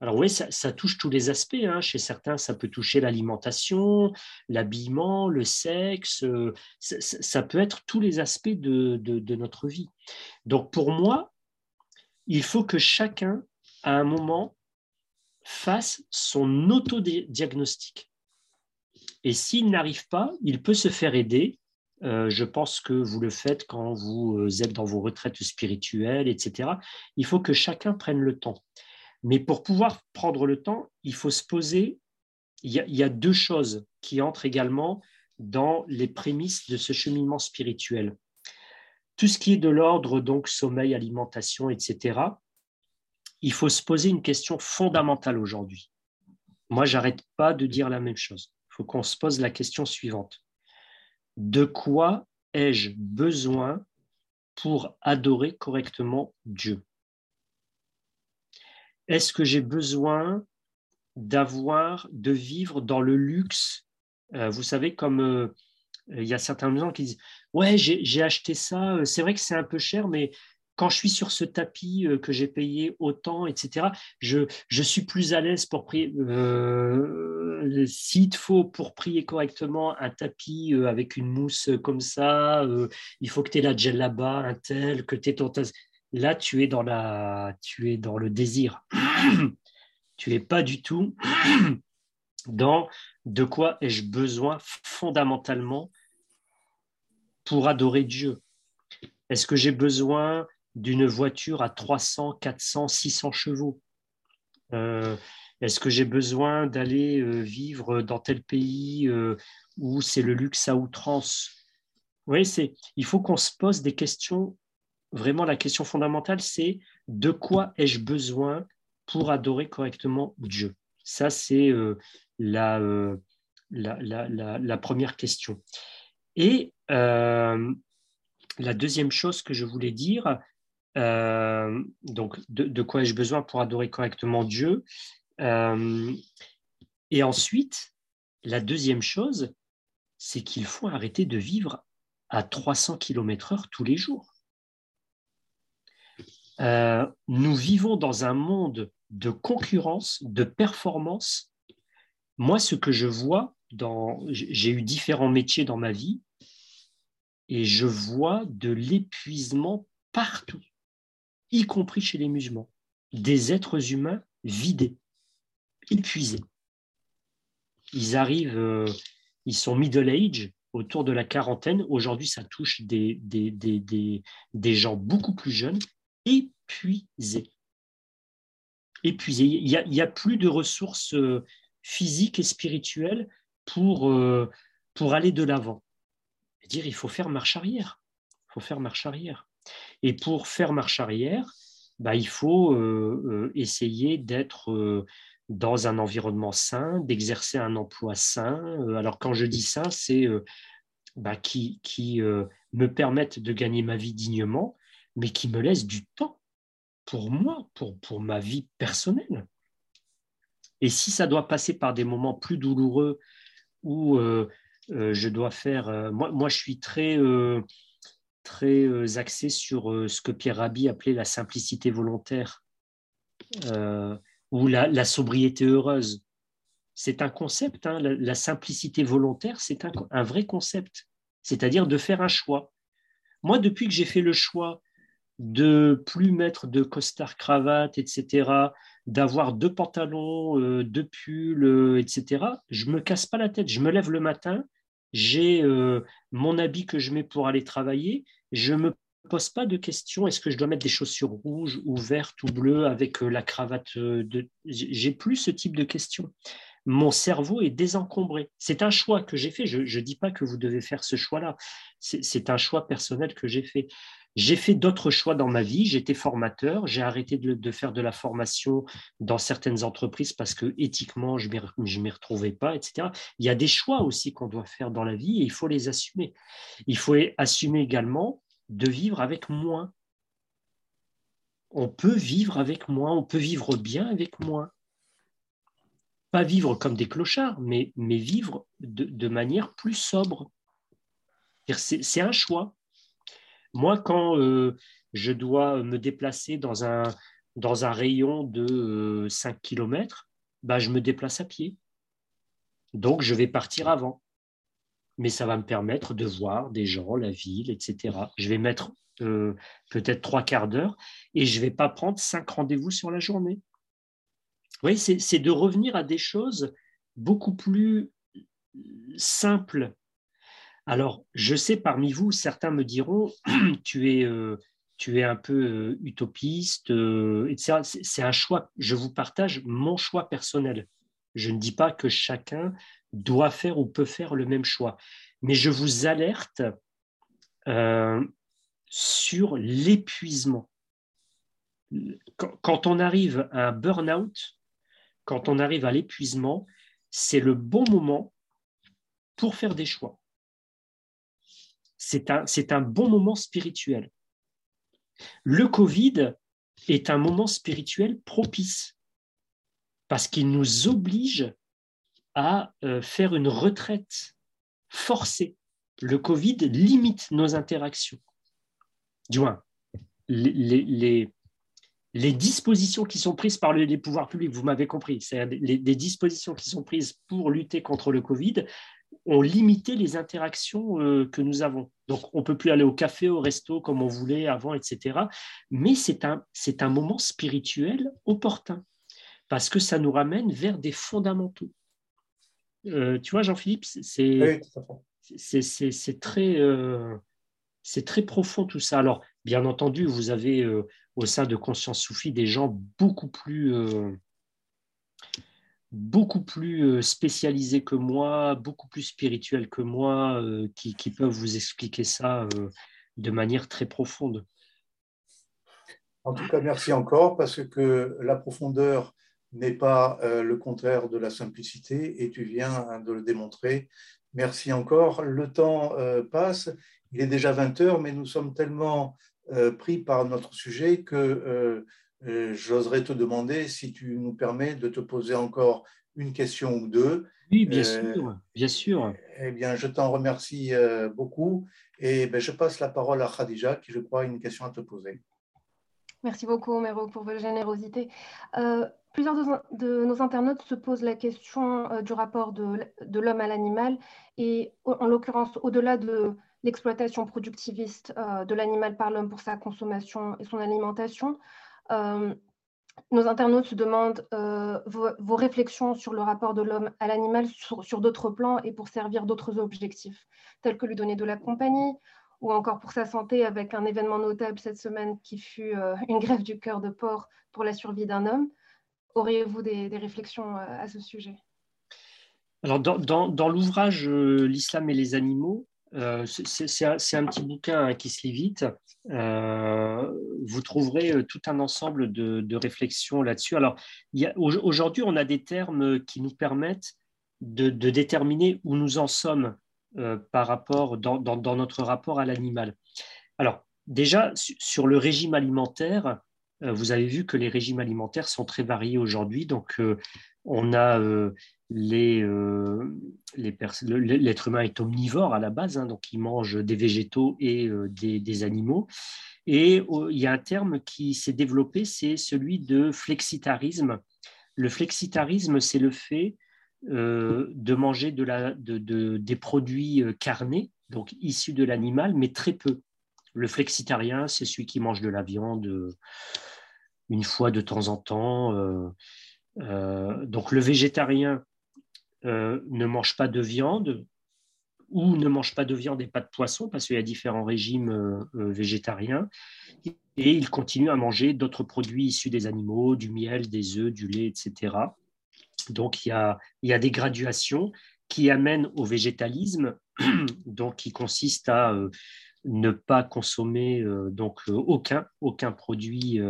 Alors oui, ça, touche tous les aspects. Hein. Chez certains, ça peut toucher l'alimentation, l'habillement, le sexe. Euh, ça, peut être tous les aspects de, de, de notre vie. Donc pour moi, il faut que chacun, à un moment, fasse son autodiagnostic. Et s'il n'arrive pas, il peut se faire aider. Euh, je pense que vous le faites quand vous euh, êtes dans vos retraites spirituelles, etc. Il faut que chacun prenne le temps. Mais pour pouvoir prendre le temps, il faut se poser. Il y a, deux choses qui entrent également dans les prémices de ce cheminement spirituel. Tout ce qui est de l'ordre, donc sommeil, alimentation, etc., il faut se poser une question fondamentale aujourd'hui. Moi, j'arrête pas de dire la même chose il faut qu'on se pose la question suivante. De quoi ai-je besoin pour adorer correctement Dieu? Est-ce que j'ai besoin d'avoir, de vivre dans le luxe? Euh, Vous savez, comme euh, il y a certains gens qui disent Ouais, j'ai acheté ça, euh, c'est vrai que c'est un peu cher, mais quand je suis sur ce tapis euh, que j'ai payé autant, etc., je, je, suis plus à l'aise pour prier. Euh, S'il faut, pour prier correctement, un tapis euh, avec une mousse comme ça, euh, il faut que tu aies la gel là-bas, un tel, que tu aies ton... Là, tu es, dans la, tu es dans le désir. *clears throat* tu n'es pas du tout *clears throat* dans de quoi ai-je besoin fondamentalement pour adorer Dieu. Est-ce que j'ai besoin d'une voiture à 300, 400, 600 chevaux euh, Est-ce que j'ai besoin d'aller euh, vivre dans tel pays euh, où c'est le luxe à outrance? C'est. Il faut qu'on se pose des questions. Vraiment, la question fondamentale, c'est de quoi ai-je besoin pour adorer correctement Dieu? Ça, c'est la, première question. Et la deuxième chose que je voulais dire, euh, donc, de, quoi ai-je besoin pour adorer correctement Dieu? Euh, Et ensuite, la deuxième chose, c'est qu'il faut arrêter de vivre à 300 km/h tous les jours. Euh, nous vivons dans un monde de concurrence, de performance. Moi, ce que je vois, dans, j'ai eu différents métiers dans ma vie, et je vois de l'épuisement partout y compris chez les musulmans, des êtres humains vidés, épuisés. Ils arrivent, euh, ils sont middle age, autour de la quarantaine. Aujourd'hui, ça touche des, gens beaucoup plus jeunes, épuisés. Épuisés. Il n'y a, a, plus de ressources euh, physiques et spirituelles pour, euh, aller de l'avant. Dire, il faut faire marche arrière. Il faut faire marche arrière. Et pour faire marche arrière, bah, il faut euh, euh, essayer d'être euh, dans un environnement sain, d'exercer un emploi sain. Alors quand je dis sain, c'est bah, qui, qui me permettent de gagner ma vie dignement, mais qui me laisse du temps pour moi, pour, pour ma vie personnelle. Et si ça doit passer par des moments plus douloureux où je dois faire... moi, moi, je suis très très euh, axé sur euh, ce que Pierre Rabhi appelait la simplicité volontaire euh, ou la, sobriété heureuse. C'est un concept, hein, la, simplicité volontaire, c'est un, vrai concept, c'est-à-dire de faire un choix. Moi, depuis que j'ai fait le choix de plus mettre de costard cravate, etc., d'avoir deux pantalons, deux pulls, etc., je me casse pas la tête. Je me lève le matin, j'ai euh, mon habit que je mets pour aller travailler, je ne me pose pas de question est-ce que je dois mettre des chaussures rouges ou vertes ou bleues avec euh, la cravate euh, de... J'ai plus ce type de questions. Mon cerveau est désencombré. C'est un choix que j'ai fait. Je ne dis pas que vous devez faire ce choix-là. C'est un choix personnel que j'ai fait. J'ai fait d'autres choix dans ma vie. J'étais formateur. J'ai arrêté de, faire de la formation dans certaines entreprises parce que éthiquement, je ne m'y retrouvais pas, etc. Il y a des choix aussi qu'on doit faire dans la vie et il faut les assumer. Il faut assumer également de vivre avec moins. On peut vivre avec moins, on peut vivre bien avec moins. Pas vivre comme des clochards, mais, mais vivre de, de manière plus sobre. C'est un choix. Moi, quand euh, je dois me déplacer dans un, dans un rayon de 5 euh, km, bah, je me déplace à pied. Donc, je vais partir avant. Mais ça va me permettre de voir des gens, la ville, etc. Je vais mettre euh, peut-être trois quarts d'heure et je ne vais pas prendre cinq rendez-vous sur la journée. Oui, c'est de revenir à des choses beaucoup plus simples alors, je sais parmi vous, certains me diront, *clears throat* tu es, euh, tu es un peu euh, utopiste, euh, etc. C'est un choix, je vous partage mon choix personnel. Je ne dis pas que chacun doit faire ou peut faire le même choix, mais je vous alerte sur l'épuisement. Quand on arrive à un burn-out, quand on arrive à l'épuisement, c'est le bon moment pour faire des choix c'est un, bon moment spirituel. Le Covid est un moment spirituel propice parce qu'il nous oblige à euh, faire une retraite forcée. Le Covid limite nos interactions. Du les, dispositions qui sont prises par les, pouvoirs publics, vous m'avez compris, c'est les, les, dispositions qui sont prises pour lutter contre le Covid ont limité les interactions euh, que nous avons. Donc, on ne peut plus aller au café, au resto comme on voulait avant, etc. Mais c'est un, un moment spirituel opportun parce que ça nous ramène vers des fondamentaux. Euh, tu vois, Jean-Philippe, c'est c'est très, euh, très profond tout ça. Alors, bien entendu, vous avez euh, au sein de Conscience Soufie des gens beaucoup plus, beaucoup plus spécialisés que moi, beaucoup plus spirituels que moi, qui, qui, peuvent vous expliquer ça de manière très profonde. En tout cas, merci encore parce que la profondeur n'est pas euh, le contraire de la simplicité et tu viens de le démontrer. Merci encore. Le temps euh, passe, il est déjà 20 heures, mais nous sommes tellement euh, pris par notre sujet que j'oserais te demander si tu nous permets de te poser encore une question ou deux. Oui, bien sûr, bien sûr. Eh bien, je t'en remercie beaucoup et ben, je passe la parole à Khadija qui, je crois, a une question à te poser. Merci beaucoup, Mero, pour votre générosité. Plusieurs de, nos internautes se posent la question euh, du rapport de, l'homme à l'animal et en l'occurrence au-delà de l'exploitation productiviste euh, de l'animal par l'homme pour sa consommation et son alimentation. Euh, nos internautes se demandent vos, réflexions sur le rapport de l'homme à l'animal sur, d'autres plans et pour servir d'autres objectifs, tels que lui donner de la compagnie ou encore pour sa santé avec un événement notable cette semaine qui fut une grève du cœur de porc pour la survie d'un homme. Auriez-vous des, réflexions euh, à ce sujet? Alors, dans, l'ouvrage euh, L'islam et les animaux, euh, c'est un, petit bouquin hein, qui se lit vite. vous trouverez tout un ensemble de, réflexions là-dessus. Alors, aujourd'hui, on a des termes qui nous permettent de, déterminer où nous en sommes par rapport dans, dans, notre rapport à l'animal. Alors, déjà, sur le régime alimentaire, euh, vous avez vu que les régimes alimentaires sont très variés aujourd'hui. Donc, euh, on a euh, les, l'être humain est omnivore à la base, hein, donc il mange des végétaux et des, animaux. Et il y a un terme qui s'est développé, c'est celui de flexitarisme. Le flexitarisme, c'est le fait de manger de la, de, des produits carnés, donc issus de l'animal, mais très peu. Le flexitarien, c'est celui qui mange de la viande une fois de temps en temps. Euh, euh, donc le végétarien euh, ne mange pas de viande ou ne mange pas de viande et pas de poisson parce qu'il y a différents régimes végétariens et il continue à manger d'autres produits issus des animaux, du miel, des œufs, du lait, etc. Donc il y a, des graduations qui amènent au végétalisme, *clears throat* donc qui consiste à ne pas consommer donc aucun, aucun produit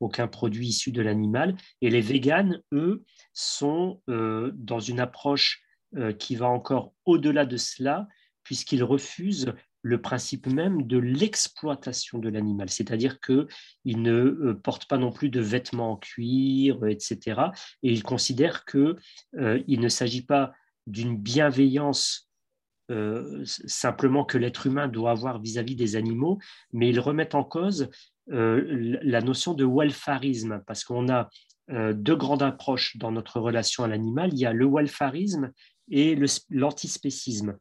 aucun produit issu de l'animal. Et les véganes, eux, sont euh, dans une approche euh, qui va encore au-delà de cela, puisqu'ils refusent le principe même de l'exploitation de l'animal, c'est-à-dire qu'ils ne euh, portent pas non plus de vêtements en cuir, etc. Et ils considèrent qu'il ne s'agit pas d'une bienveillance simplement que l'être humain doit avoir vis-à-vis -vis des animaux, mais ils remettent en cause euh, la notion de welfarisme, parce qu'on a euh, deux grandes approches dans notre relation à l'animal. Il y a le welfarisme et l'antispécisme.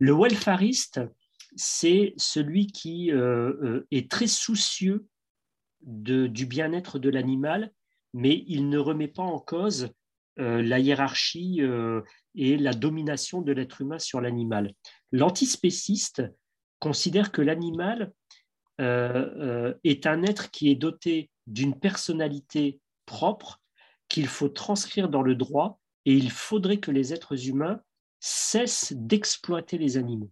Le welfariste, c'est celui qui euh, est très soucieux du bien-être de l'animal, mais il ne remet pas en cause la hiérarchie et la domination de l'être humain sur l'animal. L'antispéciste considère que l'animal euh, euh, est un être qui est doté d'une personnalité propre qu'il faut transcrire dans le droit et il faudrait que les êtres humains cessent d'exploiter les animaux.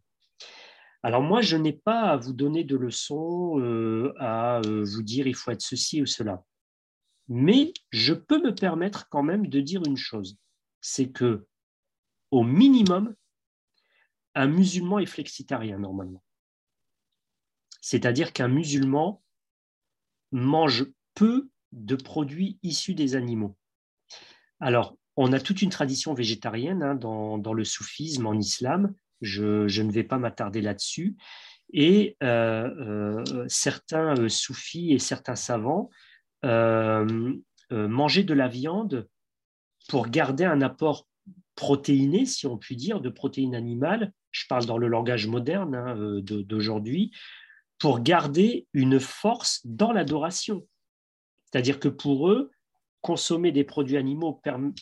Alors moi, je n'ai pas à vous donner de leçons, euh, à vous dire il faut être ceci ou cela. Mais je peux me permettre quand même de dire une chose, c'est que au minimum, un musulman est flexitarien normalement. C'est-à-dire qu'un musulman mange peu de produits issus des animaux. Alors, on a toute une tradition végétarienne hein, dans, le soufisme, en islam. Je, ne vais pas m'attarder là-dessus. Et certains soufis et certains savants mangeaient de la viande pour garder un apport protéiné, si on peut dire, de protéines animales, je parle dans le langage moderne hein, euh, d'aujourd'hui, pour garder une force dans l'adoration. C'est-à-dire que pour eux, consommer des produits animaux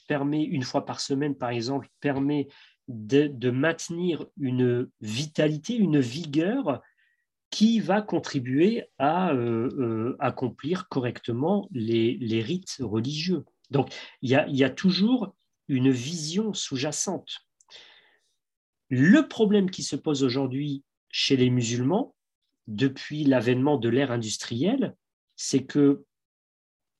permet, une fois par semaine, par exemple, permet de, maintenir une vitalité, une vigueur qui va contribuer à euh, euh, accomplir correctement les, rites religieux. Donc, il y a toujours une vision sous-jacente. Le problème qui se pose aujourd'hui chez les musulmans, depuis l'avènement de l'ère industrielle, c'est que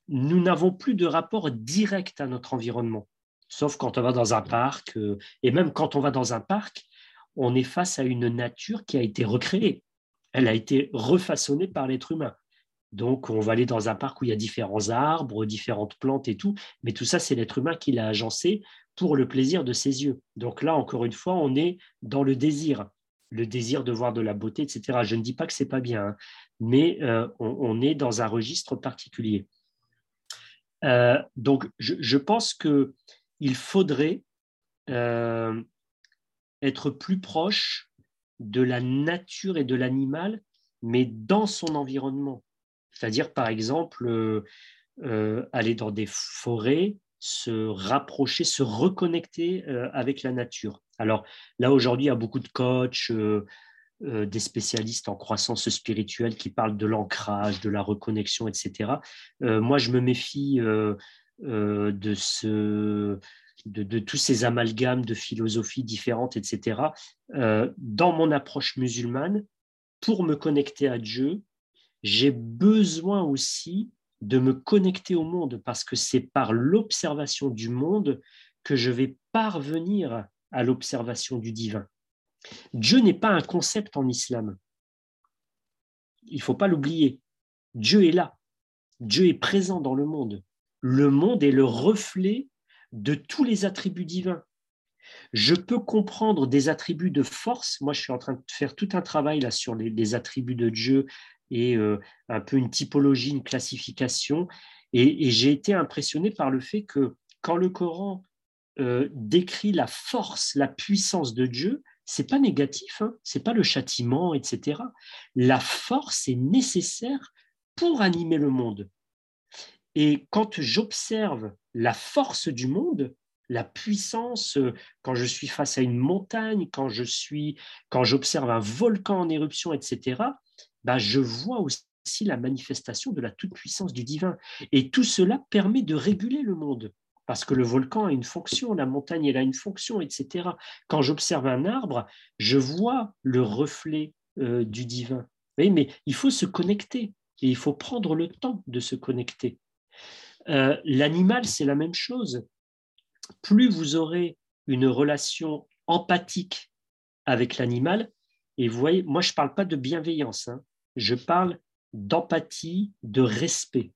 nous n'avons plus de rapport direct à notre environnement, sauf quand on va dans un parc, euh, et même quand on va dans un parc, on est face à une nature qui a été recréée, elle a été refaçonnée par l'être humain. Donc, on va aller dans un parc où il y a différents arbres, différentes plantes et tout, mais tout ça, c'est l'être humain qui l'a agencé pour le plaisir de ses yeux. Donc là, encore une fois, on est dans le désir, le désir de voir de la beauté, etc. Je ne dis pas que c'est pas bien, hein, mais euh, on, est dans un registre particulier. Euh, donc, je, pense que il faudrait euh, être plus proche de la nature et de l'animal, mais dans son environnement. C'est-à-dire, par exemple, aller dans des forêts, se rapprocher, se reconnecter avec la nature. Alors là, aujourd'hui, il y a beaucoup de coachs, des spécialistes en croissance spirituelle qui parlent de l'ancrage, de la reconnexion, etc. moi, je me méfie de, ce, de, tous ces amalgames de philosophies différentes, etc. dans mon approche musulmane, pour me connecter à Dieu, j'ai besoin aussi de me connecter au monde parce que c'est par l'observation du monde que je vais parvenir à l'observation du divin. Dieu n'est pas un concept en islam. Il ne faut pas l'oublier. Dieu est là. Dieu est présent dans le monde. Le monde est le reflet de tous les attributs divins. Je peux comprendre des attributs de force. Moi, je suis en train de faire tout un travail là sur les attributs de Dieu, et euh, un peu une typologie, une classification. Et, j'ai été impressionné par le fait que quand le Coran euh, décrit la force, la puissance de Dieu, c'est pas négatif, hein, c'est pas le châtiment, etc. La force est nécessaire pour animer le monde. Et quand j'observe la force du monde, la puissance, euh, quand je suis face à une montagne, quand je suis, quand j'observe un volcan en éruption, etc., bah, je vois aussi la manifestation de la toute-puissance du divin. Et tout cela permet de réguler le monde. Parce que le volcan a une fonction, la montagne elle a une fonction, etc. Quand j'observe un arbre, je vois le reflet euh, du divin. mais il faut se connecter et il faut prendre le temps de se connecter. Euh, l'animal, c'est la même chose. Plus vous aurez une relation empathique avec l'animal, et vous voyez, moi je ne parle pas de bienveillance, hein je parle d'empathie, de respect.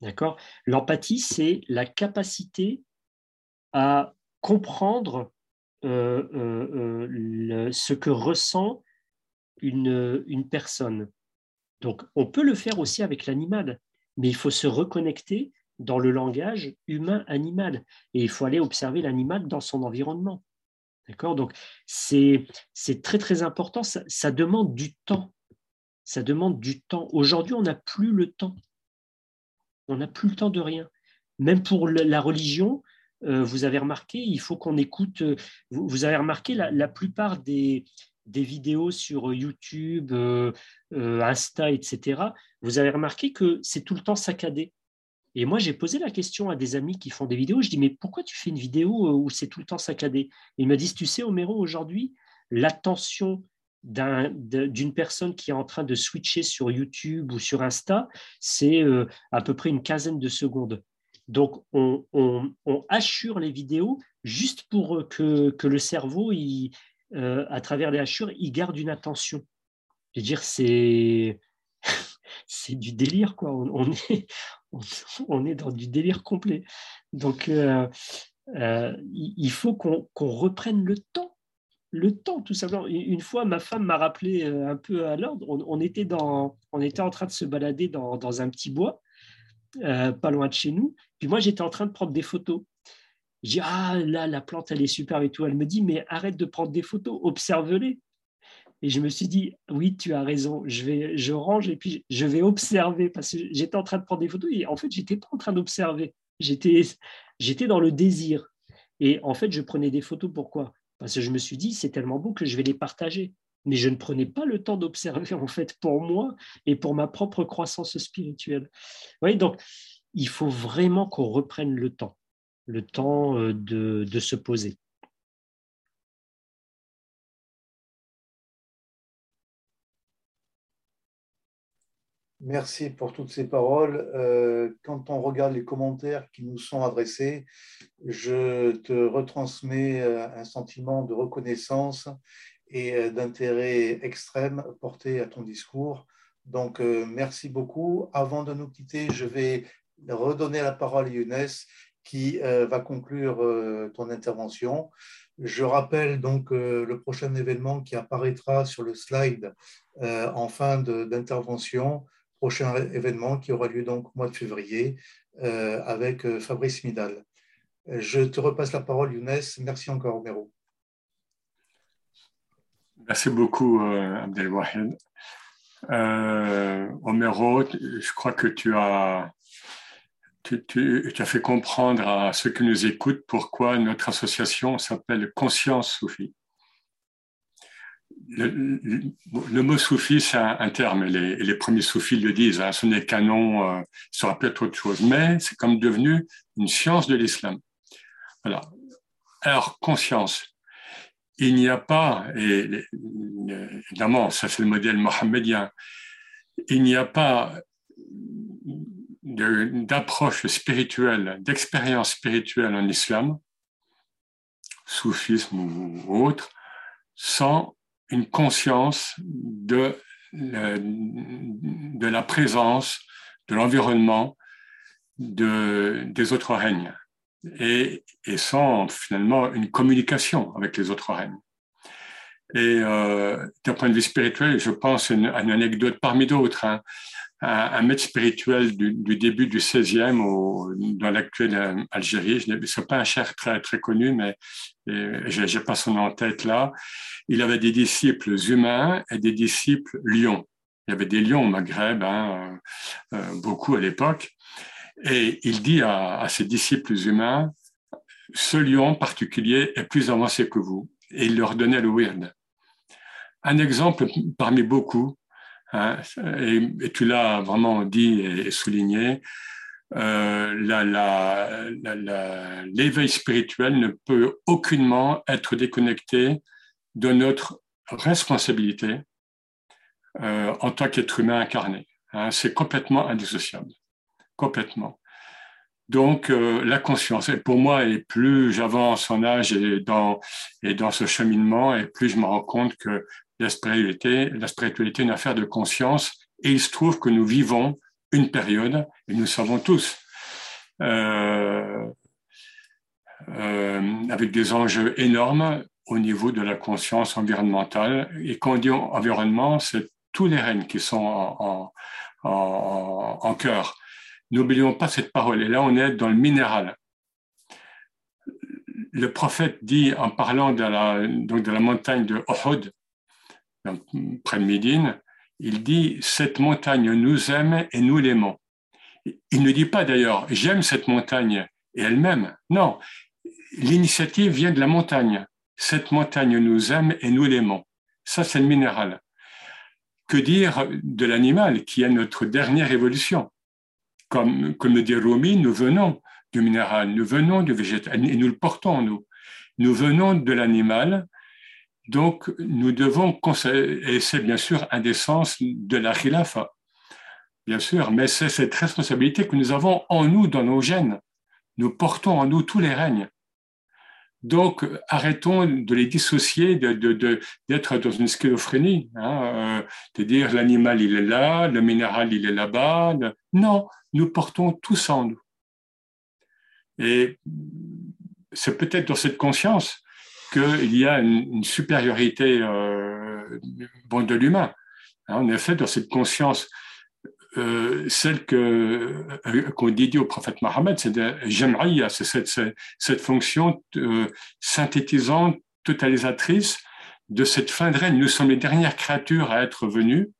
D'accord? L'empathie, c'est la capacité à comprendre euh, euh, euh, ce que ressent une, une personne. Donc, on peut le faire aussi avec l'animal, mais il faut se reconnecter dans le langage humain-animal et il faut aller observer l'animal dans son environnement. D'accord? Donc, c'est très, très important. ça, demande du temps ça demande du temps. Aujourd'hui, on n'a plus le temps. On n'a plus le temps de rien. Même pour la religion, euh, vous avez remarqué, il faut qu'on écoute. Euh, vous, avez remarqué, la, plupart des, vidéos sur YouTube, euh, Insta, etc., vous avez remarqué que c'est tout le temps saccadé. Et moi, j'ai posé la question à des amis qui font des vidéos. Je dis, mais pourquoi tu fais une vidéo où c'est tout le temps saccadé? Ils me disent, tu sais, Homéro, aujourd'hui, l'attention d'une personne qui est en train de switcher sur YouTube ou sur Insta, c'est euh, à peu près une quinzaine de secondes. Donc, on, assure les vidéos juste pour euh, que, le cerveau, euh, à travers les hachures, il garde une attention. Je veux dire, c'est, *laughs* c'est du délire, quoi. On, est, *laughs* on, est dans du délire complet. Donc, il faut qu'on reprenne le temps le temps, tout simplement. Une fois, ma femme m'a rappelé euh, un peu à l'ordre. On, était dans, on était en train de se balader dans, un petit bois, euh, pas loin de chez nous. Puis moi, j'étais en train de prendre des photos. Je dis, ah là, la plante, elle est superbe et tout. Elle me dit, mais arrête de prendre des photos, observe-les. Et je me suis dit, oui, tu as raison, je, vais, je range et puis je vais observer parce que j'étais en train de prendre des photos et en fait, j'étais pas en train d'observer. J'étais dans le désir. Et en fait, je prenais des photos. Pourquoi? Parce que je me suis dit, c'est tellement beau que je vais les partager. Mais je ne prenais pas le temps d'observer, *laughs* en fait, pour moi et pour ma propre croissance spirituelle. Oui, donc, il faut vraiment qu'on reprenne le temps, le temps euh, de, de se poser. Merci pour toutes ces paroles. Euh, quand on regarde les commentaires qui nous sont adressés, je te retransmets euh, un sentiment de reconnaissance et euh, d'intérêt extrême porté à ton discours. Donc, merci beaucoup. Avant de nous quitter, je vais redonner la parole à Younes qui va conclure ton intervention. Je rappelle donc le prochain événement qui apparaîtra sur le slide en fin d'intervention prochain événement qui aura lieu donc au mois de février euh, avec euh, Fabrice Midal. Je te repasse la parole, Younes. Merci encore, Omero. Merci beaucoup, euh, Abdelwahed. Euh, je crois que tu as, tu, tu, tu, as fait comprendre à ceux qui nous écoutent pourquoi notre association s'appelle Conscience Soufie le, mot soufi, c'est un, terme, les, les premiers soufis le disent, hein, ce n'est qu'un nom, euh, ça sera peut-être autre chose, mais c'est comme devenu une science de l'islam. Alors, conscience. Il n'y a pas, et évidemment, ça c'est le modèle mohammedien, il n'y a pas d'approche spirituelle, d'expérience spirituelle en islam, soufisme ou autre, sans une conscience de, de la présence, de l'environnement de, des autres règnes et, et, sans finalement une communication avec les autres règnes. Et euh, d'un point de vue spirituel, je pense à une, anecdote parmi d'autres. Hein. Un, maître spirituel du, du, début du 16e au, dans l'actuelle euh, Algérie, ce n'est pas un cher très, très connu, mais je n'ai pas son nom en tête là il avait des disciples humains et des disciples lions. Il y avait des lions au Maghreb, hein, euh, euh, beaucoup à l'époque. Et il dit à, ses disciples humains, ce lion particulier est plus avancé que vous. Et il leur donnait le weird. Un exemple parmi beaucoup, hein, et, tu l'as vraiment dit et, souligné, euh, l'éveil spirituel ne peut aucunement être déconnecté de notre responsabilité euh, en tant qu'être humain incarné. Hein, c'est complètement indissociable, complètement. Donc euh, la conscience, et pour moi, et plus j'avance en âge et dans, et dans ce cheminement, et plus je me rends compte que la spiritualité, la spiritualité est une affaire de conscience, et il se trouve que nous vivons une période, et nous savons tous, euh, euh, avec des enjeux énormes au niveau de la conscience environnementale. Et quand on dit environnement, c'est tous les règnes qui sont en, en, cœur. N'oublions pas cette parole. Et là, on est dans le minéral. Le prophète dit, en parlant de la, donc de la montagne de Uhud, de Médine, il dit, cette montagne nous aime et nous l'aimons. Il ne dit pas d'ailleurs, j'aime cette montagne et elle m'aime. Non, l'initiative vient de la montagne. Cette montagne nous aime et nous l'aimons. Ça, c'est le minéral. Que dire de l'animal qui est notre dernière évolution? Comme, comme le dit Rumi, nous venons du minéral, nous venons du végétal et nous le portons, nous. Nous venons de l'animal, donc nous devons, et c'est bien sûr un des sens de la khilafa, bien sûr, mais c'est cette responsabilité que nous avons en nous, dans nos gènes. Nous portons en nous tous les règnes. Donc, arrêtons de les dissocier, d'être de, de, dans une schizophrénie, hein, euh, de dire l'animal il est là, le minéral il est là-bas. Non, nous portons tous en nous. Et c'est peut-être dans cette conscience qu'il y a une, supériorité euh, de l'humain. Hein, en effet, dans cette conscience, euh, celle que euh, qu'on dédie au prophète Mohammed, c'est c'est cette, cette, fonction euh, synthétisante, totalisatrice de cette fin de règne. Nous sommes les dernières créatures à être venues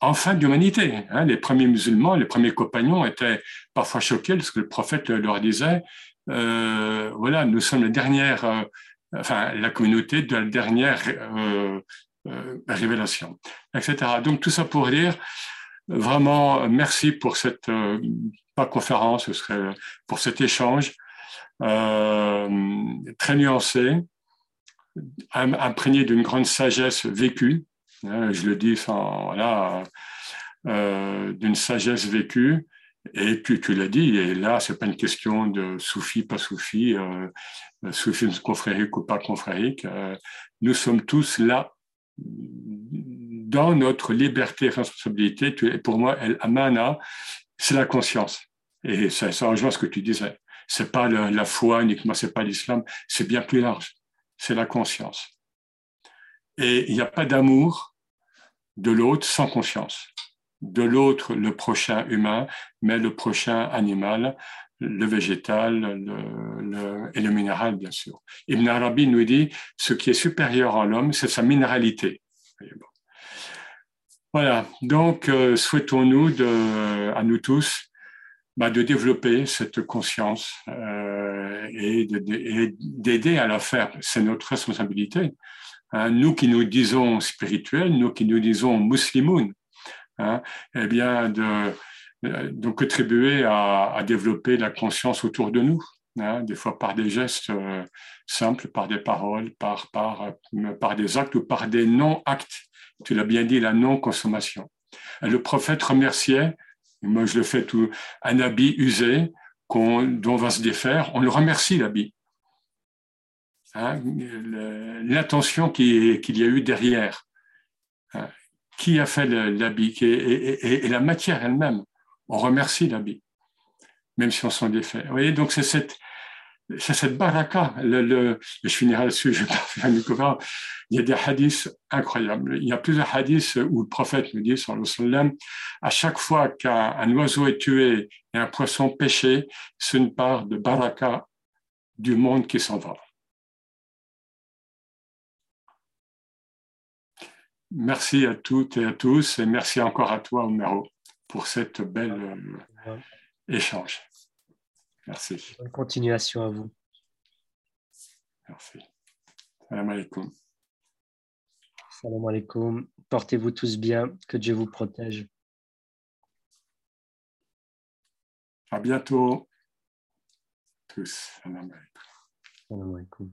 en fin d'humanité. Hein. Les premiers musulmans, les premiers compagnons étaient parfois choqués parce que le prophète leur disait voilà, nous sommes la dernière, euh, enfin, la communauté de la dernière euh, révélation, etc. Donc, tout ça pour dire, vraiment, merci pour cette, pas conférence, pour cet échange très nuancé, imprégné d'une grande sagesse vécue. Hein, je le dis sans, voilà, d'une sagesse vécue et puis tu l'as dit, et là, c'est pas une question de soufi, pas soufi, euh, soufisme confrérique ou pas confrérique. Euh, nous sommes tous là dans notre liberté et responsabilité. Et pour moi, El Amana, c'est la conscience. Et ça, ça rejoint ce que tu disais. C'est pas la, la foi uniquement, c'est pas l'islam, c'est bien plus large. C'est la conscience. Et il n'y a pas d'amour de l'autre sans conscience de l'autre le prochain humain, mais le prochain animal, le végétal et le minéral, bien sûr. Ibn Arabi nous dit, ce qui est supérieur à l'homme, c'est sa minéralité. Voilà, donc euh, souhaitons-nous à nous tous bah, de développer cette conscience euh, et d'aider à la faire. C'est notre responsabilité. Hein, nous qui nous disons spirituels, nous qui nous disons musulmans, hein, eh bien de, de contribuer à, développer la conscience autour de nous, hein, des fois par des gestes euh, simples, par des paroles, par, par, euh, par des actes ou par des non-actes. Tu l'as bien dit, la non-consommation. Le prophète remerciait, moi je le fais tout, un habit usé dont on va se défaire, on le remercie l'habit. Hein, L'intention qu'il y a eu derrière. Qui a fait l'habit et, et, la matière elle-même. On remercie l'habit, même si on s'en défait. Vous voyez, donc c'est cette, baraka. Le, je finirai là-dessus, *laughs* je vais pas faire un Il y a des hadiths incroyables. Il y a plusieurs hadiths où le prophète nous dit, le sallam, à chaque fois qu'un oiseau est tué et un poisson pêché, c'est une part de baraka du monde qui s'en va. Merci à toutes et à tous et merci encore à toi, Omero, pour cette belle euh, échange. Merci. Bonne continuation à vous. Merci. Salam alaikum. Salam alaikum. Portez-vous tous bien. Que Dieu vous protège. À bientôt. Tous. Salam alaikum. Salam alaikum.